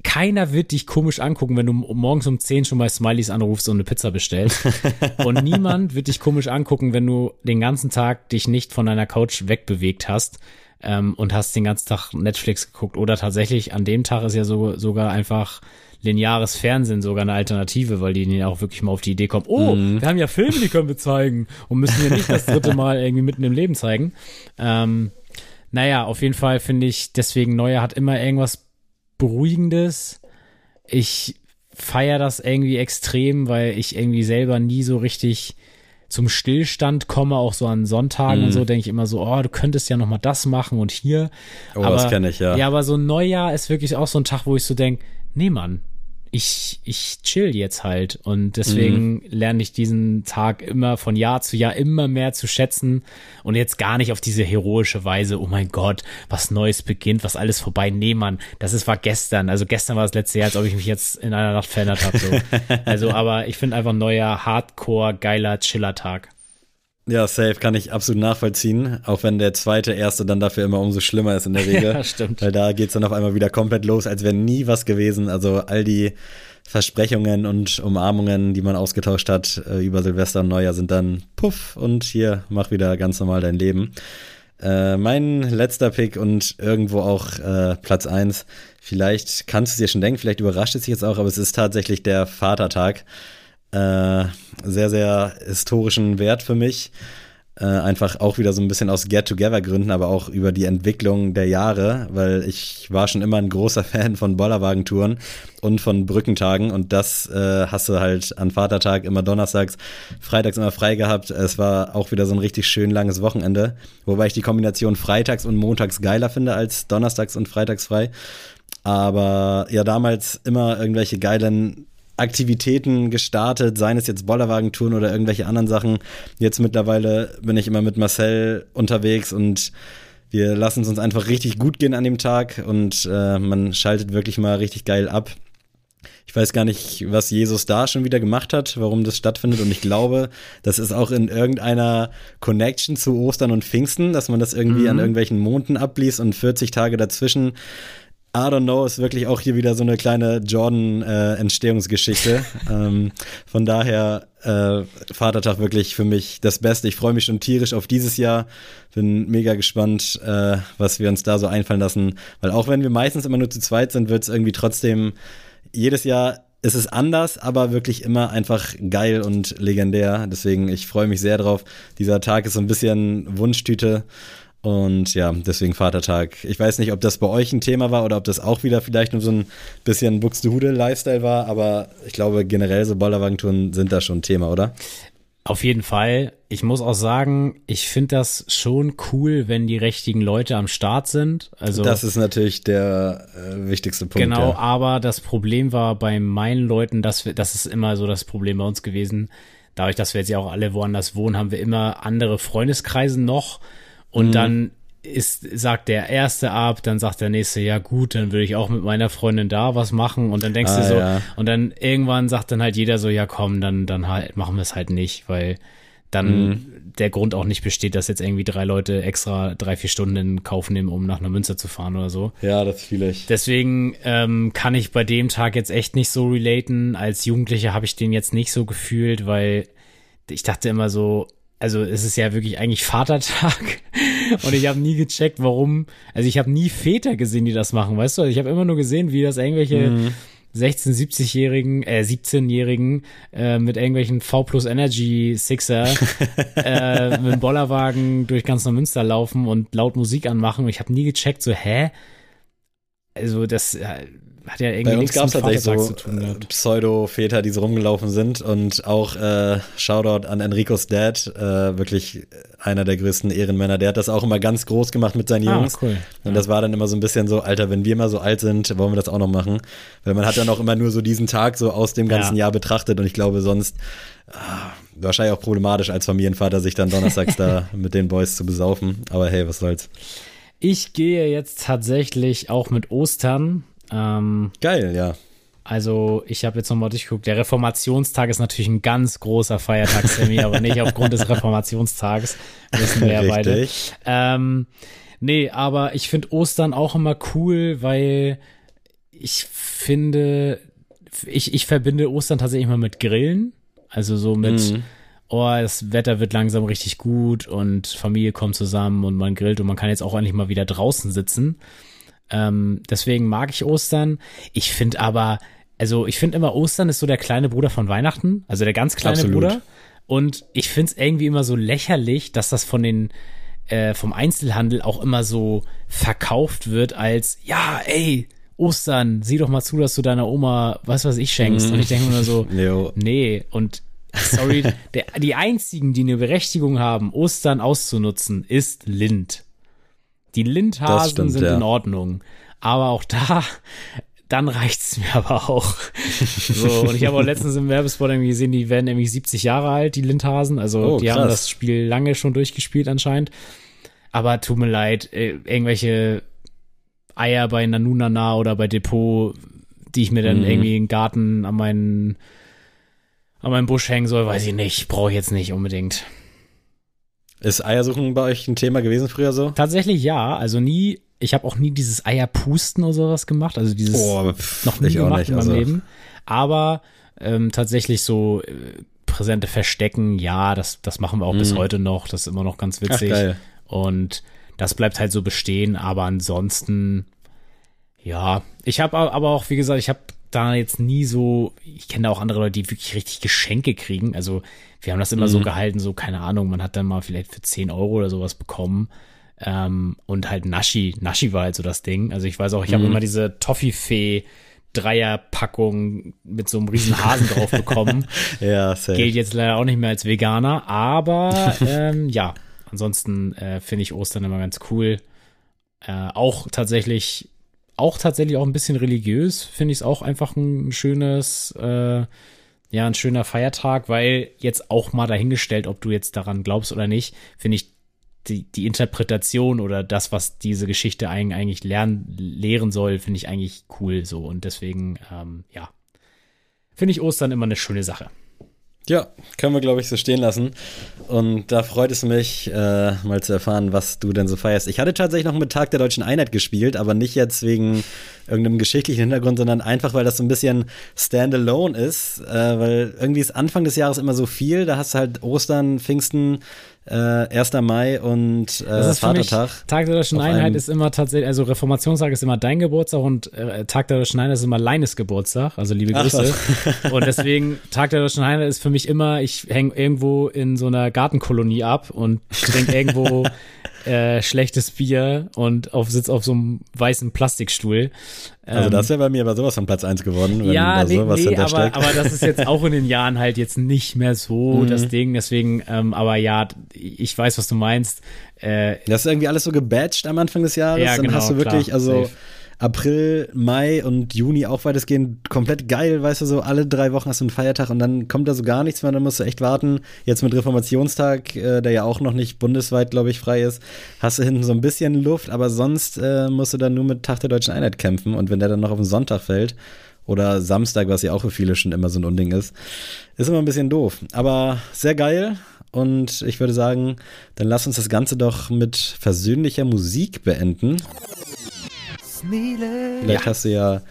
keiner wird dich komisch angucken, wenn du morgens um 10 schon mal Smileys anrufst und eine Pizza bestellst. (laughs) und niemand wird dich komisch angucken, wenn du den ganzen Tag dich nicht von deiner Couch wegbewegt hast ähm, und hast den ganzen Tag Netflix geguckt. Oder tatsächlich an dem Tag ist ja so, sogar einfach lineares Fernsehen sogar eine Alternative, weil die auch wirklich mal auf die Idee kommen, oh, mhm. wir haben ja Filme, die können wir zeigen und müssen ja nicht das dritte Mal irgendwie mitten im Leben zeigen. Ähm, naja, auf jeden Fall finde ich, deswegen Neuer hat immer irgendwas Beruhigendes. Ich feiere das irgendwie extrem, weil ich irgendwie selber nie so richtig zum Stillstand komme, auch so an Sonntagen mm. und so, mhm. denke ich immer so, oh, du könntest ja noch mal das machen und hier. Oh, aber, das kenne ich, ja. Ja, aber so ein Neujahr ist wirklich auch so ein Tag, wo ich so denke, nee, Mann, ich, ich chill jetzt halt und deswegen mhm. lerne ich diesen Tag immer von Jahr zu Jahr immer mehr zu schätzen und jetzt gar nicht auf diese heroische Weise, oh mein Gott, was Neues beginnt, was alles vorbei. Nee, Mann, das ist, war gestern. Also gestern war das letzte Jahr, als ob ich mich jetzt in einer Nacht verändert habe. So. (laughs) also, aber ich finde einfach neuer, hardcore, geiler Chiller-Tag. Ja, safe kann ich absolut nachvollziehen, auch wenn der zweite, erste dann dafür immer umso schlimmer ist in der (laughs) Regel. ja, stimmt. Weil da geht's dann auf einmal wieder komplett los, als wäre nie was gewesen. Also all die Versprechungen und Umarmungen, die man ausgetauscht hat äh, über Silvester und Neujahr, sind dann puff und hier, mach wieder ganz normal dein Leben. Äh, mein letzter Pick und irgendwo auch äh, Platz eins. Vielleicht kannst du es dir schon denken, vielleicht überrascht es dich jetzt auch, aber es ist tatsächlich der Vatertag äh, sehr, sehr historischen Wert für mich. Äh, einfach auch wieder so ein bisschen aus Get-Together-Gründen, aber auch über die Entwicklung der Jahre, weil ich war schon immer ein großer Fan von Bollerwagentouren und von Brückentagen und das äh, hast du halt an Vatertag immer donnerstags, freitags immer frei gehabt. Es war auch wieder so ein richtig schön langes Wochenende, wobei ich die Kombination freitags und montags geiler finde als donnerstags und freitags frei. Aber ja, damals immer irgendwelche geilen Aktivitäten gestartet, seien es jetzt Bollerwagentouren oder irgendwelche anderen Sachen. Jetzt mittlerweile bin ich immer mit Marcel unterwegs und wir lassen es uns einfach richtig gut gehen an dem Tag und äh, man schaltet wirklich mal richtig geil ab. Ich weiß gar nicht, was Jesus da schon wieder gemacht hat, warum das stattfindet. Und ich glaube, das ist auch in irgendeiner Connection zu Ostern und Pfingsten, dass man das irgendwie mhm. an irgendwelchen Monden abliest und 40 Tage dazwischen I don't know, ist wirklich auch hier wieder so eine kleine Jordan-Entstehungsgeschichte. Äh, (laughs) ähm, von daher äh, Vatertag wirklich für mich das Beste. Ich freue mich schon tierisch auf dieses Jahr. Bin mega gespannt, äh, was wir uns da so einfallen lassen. Weil auch wenn wir meistens immer nur zu zweit sind, wird es irgendwie trotzdem jedes Jahr ist es anders, aber wirklich immer einfach geil und legendär. Deswegen, ich freue mich sehr drauf. Dieser Tag ist so ein bisschen Wunschtüte. Und ja, deswegen Vatertag. Ich weiß nicht, ob das bei euch ein Thema war oder ob das auch wieder vielleicht nur so ein bisschen Buxtehude-Lifestyle war, aber ich glaube generell so Bollerwagentouren sind da schon ein Thema, oder? Auf jeden Fall. Ich muss auch sagen, ich finde das schon cool, wenn die richtigen Leute am Start sind. Also das ist natürlich der äh, wichtigste Punkt. Genau, ja. aber das Problem war bei meinen Leuten, dass wir, das ist immer so das Problem bei uns gewesen. Dadurch, dass wir jetzt ja auch alle woanders wohnen, haben wir immer andere Freundeskreise noch und mhm. dann ist, sagt der erste ab, dann sagt der nächste, ja gut, dann würde ich auch mit meiner Freundin da was machen und dann denkst Ah, du so, ja. und dann irgendwann sagt dann halt jeder so, ja komm, dann, dann halt machen wir es halt nicht, weil dann Mhm. der Grund auch nicht besteht, dass jetzt irgendwie drei Leute extra drei, vier Stunden in Kauf nehmen, um nach einer Münster zu fahren oder so. Ja, das fühle ich. Deswegen ähm, kann ich bei dem Tag jetzt echt nicht so relaten. Als Jugendlicher habe ich den jetzt nicht so gefühlt, weil ich dachte immer so, also es ist ja wirklich eigentlich Vatertag (laughs) und ich habe nie gecheckt, warum. Also ich habe nie Väter gesehen, die das machen, weißt du? Also ich habe immer nur gesehen, wie das irgendwelche 16, 70-Jährigen, äh 17-Jährigen äh, mit irgendwelchen V plus Energy Sixer (laughs) äh, mit dem Bollerwagen durch ganz Neumünster laufen und laut Musik anmachen. Und ich habe nie gecheckt, so hä? Also das äh, hat ja irgendwie Bei uns gab es tatsächlich so äh. Pseudo-Väter, die so rumgelaufen sind und auch äh, Shoutout an Enricos Dad, äh, wirklich einer der größten Ehrenmänner. Der hat das auch immer ganz groß gemacht mit seinen Ah, Jungs. cool. Und das war dann immer so ein bisschen so, Alter, wenn wir mal so alt sind, wollen wir das auch noch machen. Weil man hat dann auch immer nur so diesen Tag so aus dem ganzen Ja. Jahr betrachtet und ich glaube sonst ah, wahrscheinlich auch problematisch als Familienvater, sich dann donnerstags da (laughs) mit den Boys zu besaufen. Aber hey, was soll's. Ich gehe jetzt tatsächlich auch mit Ostern. Ähm, Geil, ja. also ich habe jetzt nochmal durchgeguckt. Der Reformationstag ist natürlich ein ganz großer Feiertag, Sammy, (laughs) aber nicht aufgrund des Reformationstags. Wissen wir ja beide. Ähm, nee, aber ich finde Ostern auch immer cool, weil ich finde, ich, ich verbinde Ostern tatsächlich mal mit Grillen. Also so mit, Mhm. oh, das Wetter wird langsam richtig gut und Familie kommt zusammen und man grillt und man kann jetzt auch endlich mal wieder draußen sitzen. Ähm, deswegen mag ich Ostern. Ich finde aber, also ich finde immer, Ostern ist so der kleine Bruder von Weihnachten, also der ganz kleine Absolut. Bruder. Und ich finde es irgendwie immer so lächerlich, dass das von den äh, vom Einzelhandel auch immer so verkauft wird als, ja, ey, Ostern, sieh doch mal zu, dass du deiner Oma was weiß ich schenkst. Und ich denke nur so, (laughs) Jo. nee, und sorry, (laughs) der, die einzigen, die eine Berechtigung haben, Ostern auszunutzen, ist Lind. Die Lindhasen stimmt, sind ja. in Ordnung. Aber auch da, dann reicht's mir aber auch. (laughs) So, und ich habe auch letztens im Werbespot irgendwie gesehen, die werden nämlich 70 Jahre alt, die Lindhasen. Also Oh, die haben krass. das Spiel lange schon durchgespielt anscheinend. Aber tut mir leid, äh, irgendwelche Eier bei Nanunana oder bei Depot, die ich mir dann Mhm. irgendwie im Garten an meinen an meinen Busch hängen soll, weiß ich nicht. Brauche ich jetzt nicht unbedingt. Ist Eiersuchen bei euch ein Thema gewesen früher so? Tatsächlich ja, also nie, ich habe auch nie dieses Eierpusten oder sowas gemacht, also dieses pff, noch nie gemacht nicht, in meinem also. Leben. Aber ähm, tatsächlich so äh, präsente Verstecken, ja, das, das machen wir auch bis Mhm. heute noch. Das ist immer noch ganz Ach, witzig. geil. Und das bleibt halt so bestehen, aber ansonsten, ja, ich habe aber auch, wie gesagt, ich habe da jetzt nie so, ich kenne da auch andere Leute, die wirklich richtig Geschenke kriegen. Also wir haben das immer so Mhm. gehalten, so keine Ahnung, man hat dann mal vielleicht für 10 Euro oder sowas bekommen. Ähm, und halt Naschi, Naschi war halt so das Ding. Also ich weiß auch, ich habe Mhm. immer diese Toffifee Dreierpackung mit so einem riesen Hasen drauf bekommen. (laughs) Ja, safe. Gilt jetzt leider auch nicht mehr als Veganer, aber (laughs) ähm, ja, ansonsten äh, finde ich Ostern immer ganz cool. Äh, auch tatsächlich, auch tatsächlich auch ein bisschen religiös, finde ich es auch einfach ein schönes, äh, ja, ein schöner Feiertag, weil jetzt auch mal dahingestellt, ob du jetzt daran glaubst oder nicht, finde ich die, die Interpretation oder das, was diese Geschichte eigentlich, lernen, lehren soll, finde ich eigentlich cool so. Und deswegen, ähm, ja, finde ich Ostern immer eine schöne Sache. Ja, können wir, glaube ich, so stehen lassen. Und da freut es mich, äh, mal zu erfahren, was du denn so feierst. Ich hatte tatsächlich noch mit Tag der Deutschen Einheit gespielt, aber nicht jetzt wegen irgendeinem geschichtlichen Hintergrund, sondern einfach, weil das so ein bisschen standalone ist. Äh, weil irgendwie ist Anfang des Jahres immer so viel. Da hast du halt Ostern, Pfingsten, äh, 1. Mai und äh, Das ist für mich, Vatertag. Tag der Deutschen Einheit ist immer tatsächlich, also Reformationstag ist immer dein Geburtstag und äh, Tag der Deutschen Einheit ist immer Leines Geburtstag, also liebe Ach Grüße. und (laughs) deswegen, Tag der Deutschen Einheit ist für mich immer, ich hänge irgendwo in so einer Gartenkolonie ab und trinke irgendwo (laughs) äh, schlechtes Bier und auf, sitz auf so einem weißen Plastikstuhl. Also Ähm, das wäre bei mir aber sowas von Platz 1 geworden, wenn ja, da nee, sowas nee aber, aber das ist jetzt auch in den Jahren halt jetzt nicht mehr so Mhm. das Ding. Deswegen, ähm, aber ja, ich weiß, was du meinst. Äh, Das ist irgendwie alles so gebadged am Anfang des Jahres. Ja, dann genau, hast du wirklich, klar, also safe. April, Mai und Juni auch weitestgehend komplett geil, weißt du, so alle drei Wochen hast du einen Feiertag und dann kommt da so gar nichts mehr, dann musst du echt warten. Jetzt mit Reformationstag, äh, der ja auch noch nicht bundesweit, glaube ich, frei ist, hast du hinten so ein bisschen Luft, aber sonst äh, musst du dann nur mit Tag der Deutschen Einheit kämpfen und wenn der dann noch auf den Sonntag fällt, oder Samstag, was ja auch für viele schon immer so ein Unding ist, ist immer ein bisschen doof. Aber sehr geil. Und ich würde sagen, dann lass uns das Ganze doch mit versöhnlicher Musik beenden. Vielleicht ja. hast du ja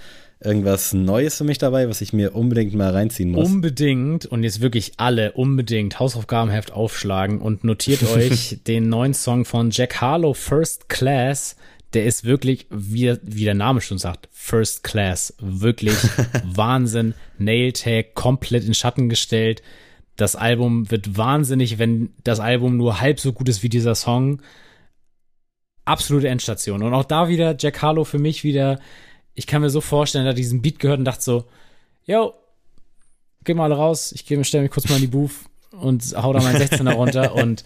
irgendwas Neues für mich dabei, was ich mir unbedingt mal reinziehen muss. Unbedingt und jetzt wirklich alle unbedingt Hausaufgabenheft aufschlagen und notiert (laughs) euch den neuen Song von Jack Harlow First Class. Der ist wirklich, wie, wie der Name schon sagt, First Class. Wirklich (laughs) Wahnsinn. Nail Tag komplett in Schatten gestellt. Das Album wird wahnsinnig, wenn das Album nur halb so gut ist wie dieser Song absolute Endstation. Und auch da wieder Jack Harlow für mich wieder, ich kann mir so vorstellen, er hat diesen Beat gehört und dachte so, yo, geh mal raus, ich stelle mich kurz mal in die Booth und hau da meinen 16er (laughs) runter und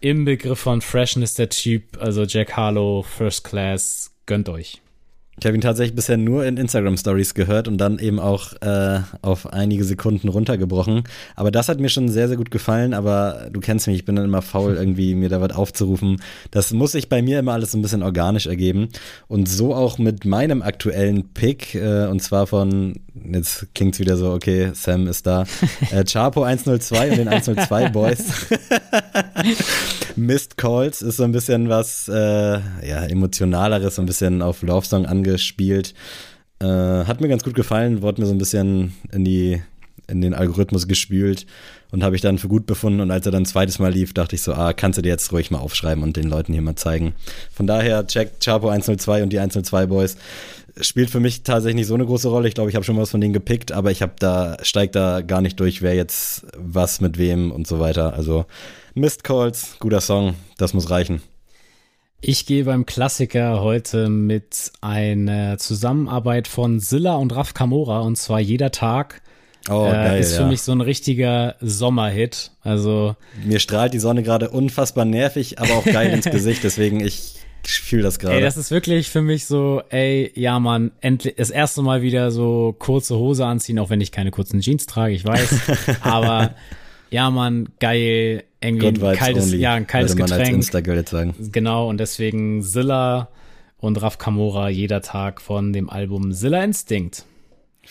im Begriff von Freshness der Typ, also Jack Harlow, First Class, gönnt euch. Ich habe ihn tatsächlich bisher nur in Instagram Stories gehört und dann eben auch äh, auf einige Sekunden runtergebrochen. Aber das hat mir schon sehr, sehr gut gefallen. Aber du kennst mich, ich bin dann immer faul, irgendwie mir da was aufzurufen. Das muss sich bei mir immer alles ein bisschen organisch ergeben. Und so auch mit meinem aktuellen Pick, äh, und zwar von, jetzt klingt's wieder so, okay, Sam ist da, äh, Chapo 102 und den 102 (laughs) Boys. (laughs) Missed Calls ist so ein bisschen was, äh, ja, emotionaleres, so ein bisschen auf Love Song ange gespielt. Äh, hat mir ganz gut gefallen, wurde mir so ein bisschen in die in den Algorithmus gespült und habe ich dann für gut befunden. Und als er dann zweites Mal lief, dachte ich so, ah, kannst du dir jetzt ruhig mal aufschreiben und den Leuten hier mal zeigen. Von daher, check Chapo 102 und die 102 Boys. Spielt für mich tatsächlich nicht so eine große Rolle. Ich glaube, ich habe schon was von denen gepickt, aber ich habe da, steigt da gar nicht durch, wer jetzt was mit wem und so weiter. Also Mist Calls, guter Song, das muss reichen. Ich gehe beim Klassiker heute mit einer Zusammenarbeit von Silla und Raf Kamora und zwar jeder Tag. Oh, äh, geil, ist für ja. mich so ein richtiger Sommerhit. Also mir strahlt die Sonne gerade unfassbar nervig, aber auch geil ins (laughs) Gesicht. Deswegen ich fühle das gerade. Ey, das ist wirklich für mich so, ey, ja man, endlich das erste Mal wieder so kurze Hose anziehen, auch wenn ich keine kurzen Jeans trage, ich weiß. (laughs) aber ja man, geil, irgendwie ein kaltes, only, ja, ein kaltes würde man Getränk. Als sagen. Genau, und deswegen Zilla und Raf Kamora jeder Tag von dem Album Zilla Instinct.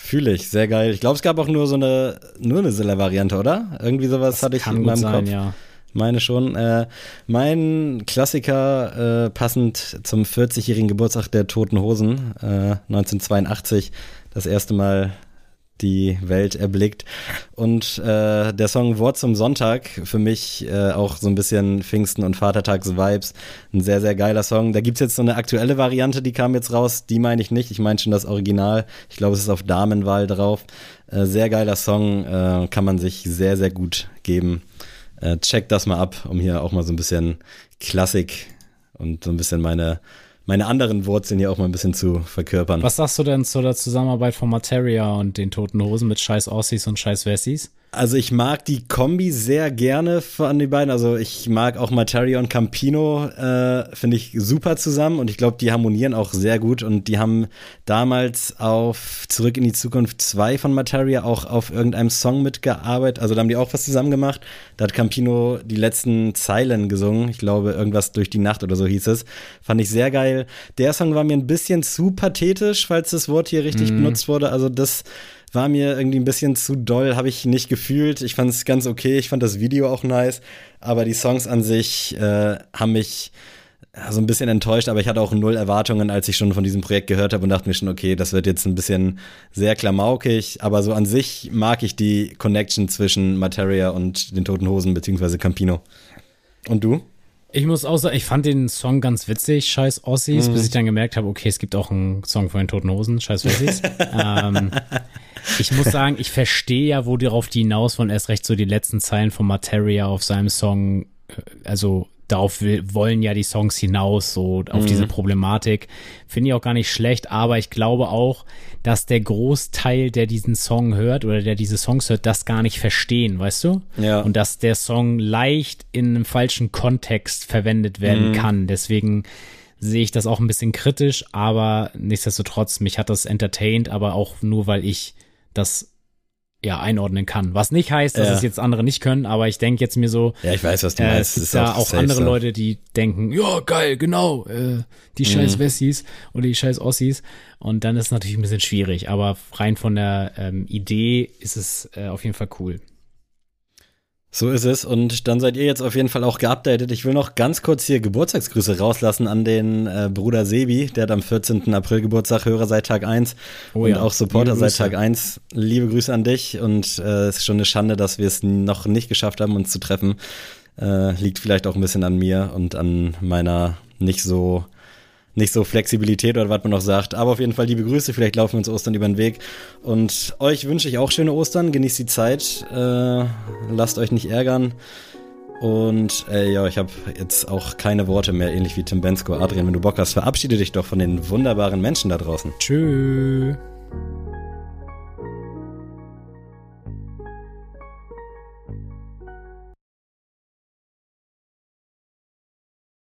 Fühle ich, sehr geil. Ich glaube, es gab auch nur so eine, nur eine Zilla-Variante, oder? Irgendwie sowas das hatte ich in meinem sein, Kopf. Ja. Meine schon. Äh, mein Klassiker, äh, passend zum 40-jährigen Geburtstag der Toten Hosen, äh, 1982, das erste Mal die Welt erblickt. Und äh, der Song Wort zum Sonntag, für mich äh, auch so ein bisschen Pfingsten- und Vatertags-Vibes. Ein sehr, sehr geiler Song. Da gibt's jetzt so eine aktuelle Variante, die kam jetzt raus. Die meine ich nicht. Ich meine schon das Original. Ich glaube, es ist auf Damenwahl drauf. Äh, sehr geiler Song. Äh, kann man sich sehr, sehr gut geben. Äh, check das mal ab, um hier auch mal so ein bisschen Klassik und so ein bisschen meine meine anderen Wurzeln hier auch mal ein bisschen zu verkörpern. Was sagst du denn zu der Zusammenarbeit von Materia und den Toten Hosen mit Scheiß Ossis und Scheiß Wessis? Also ich mag die Kombi sehr gerne von den beiden. Also ich mag auch Materia und Campino, äh, finde ich super zusammen und ich glaube, die harmonieren auch sehr gut und die haben damals auf Zurück in die Zukunft 2 von Materia auch auf irgendeinem Song mitgearbeitet. Also da haben die auch was zusammen gemacht. Da hat Campino die letzten Zeilen gesungen. Ich glaube, irgendwas durch die Nacht oder so hieß es. Fand ich sehr geil. Der Song war mir ein bisschen zu pathetisch, falls das Wort hier richtig mm. benutzt wurde. Also das war mir irgendwie ein bisschen zu doll, habe ich nicht gefühlt. Ich fand es ganz okay, ich fand das Video auch nice, aber die Songs an sich äh, haben mich so ein bisschen enttäuscht, aber ich hatte auch null Erwartungen, als ich schon von diesem Projekt gehört habe und dachte mir schon, okay, das wird jetzt ein bisschen sehr klamaukig, aber so an sich mag ich die Connection zwischen Materia und den Toten Hosen beziehungsweise Campino. Und du? Ich muss auch sagen, ich fand den Song ganz witzig, scheiß Ossis, mhm. bis ich dann gemerkt habe, okay, es gibt auch einen Song von den Toten Hosen, scheiß Ossis. (laughs) ähm, ich muss sagen, ich verstehe ja, wo darauf die hinaus von erst recht so die letzten Zeilen von Materia auf seinem Song, äh, also darauf will, wollen ja die Songs hinaus, so auf mhm. diese Problematik. Finde ich auch gar nicht schlecht, aber ich glaube auch, dass der Großteil, der diesen Song hört oder der diese Songs hört, das gar nicht verstehen, weißt du? Ja. Und dass der Song leicht in einem falschen Kontext verwendet werden mhm. kann. Deswegen sehe ich das auch ein bisschen kritisch, aber nichtsdestotrotz, mich hat das entertained, aber auch nur, weil ich das ja einordnen kann. Was nicht heißt, dass Ja. es jetzt andere nicht können, aber ich denke jetzt mir so, Ja, ich weiß, was du äh, meinst. es gibt ist ja auch safe andere. Leute, die denken, ja geil, genau, äh, die scheiß Mhm. Wessis oder die scheiß Ossis und dann ist es natürlich ein bisschen schwierig, aber rein von der ähm, Idee ist es äh, auf jeden Fall cool. So ist es. Und dann seid ihr jetzt auf jeden Fall auch geupdatet. Ich will noch ganz kurz hier Geburtstagsgrüße rauslassen an den äh, Bruder Sebi. Der hat am 14. April Geburtstag, Hörer seit Tag 1 Oh und ja, auch Supporter seit. Tag 1. Liebe Grüße an dich. Und äh, es ist schon eine Schande, dass wir es noch nicht geschafft haben, uns zu treffen. Äh, liegt vielleicht auch ein bisschen an mir und an meiner nicht so nicht so Flexibilität oder was man noch sagt. Aber auf jeden Fall liebe Grüße. Vielleicht laufen wir uns Ostern über den Weg. Und euch wünsche ich auch schöne Ostern. Genießt die Zeit. Äh, lasst euch nicht ärgern. Und äh, ja, ich habe jetzt auch keine Worte mehr, ähnlich wie Tim Bensko. Adrian, wenn du Bock hast, verabschiede dich doch von den wunderbaren Menschen da draußen. Tschüss.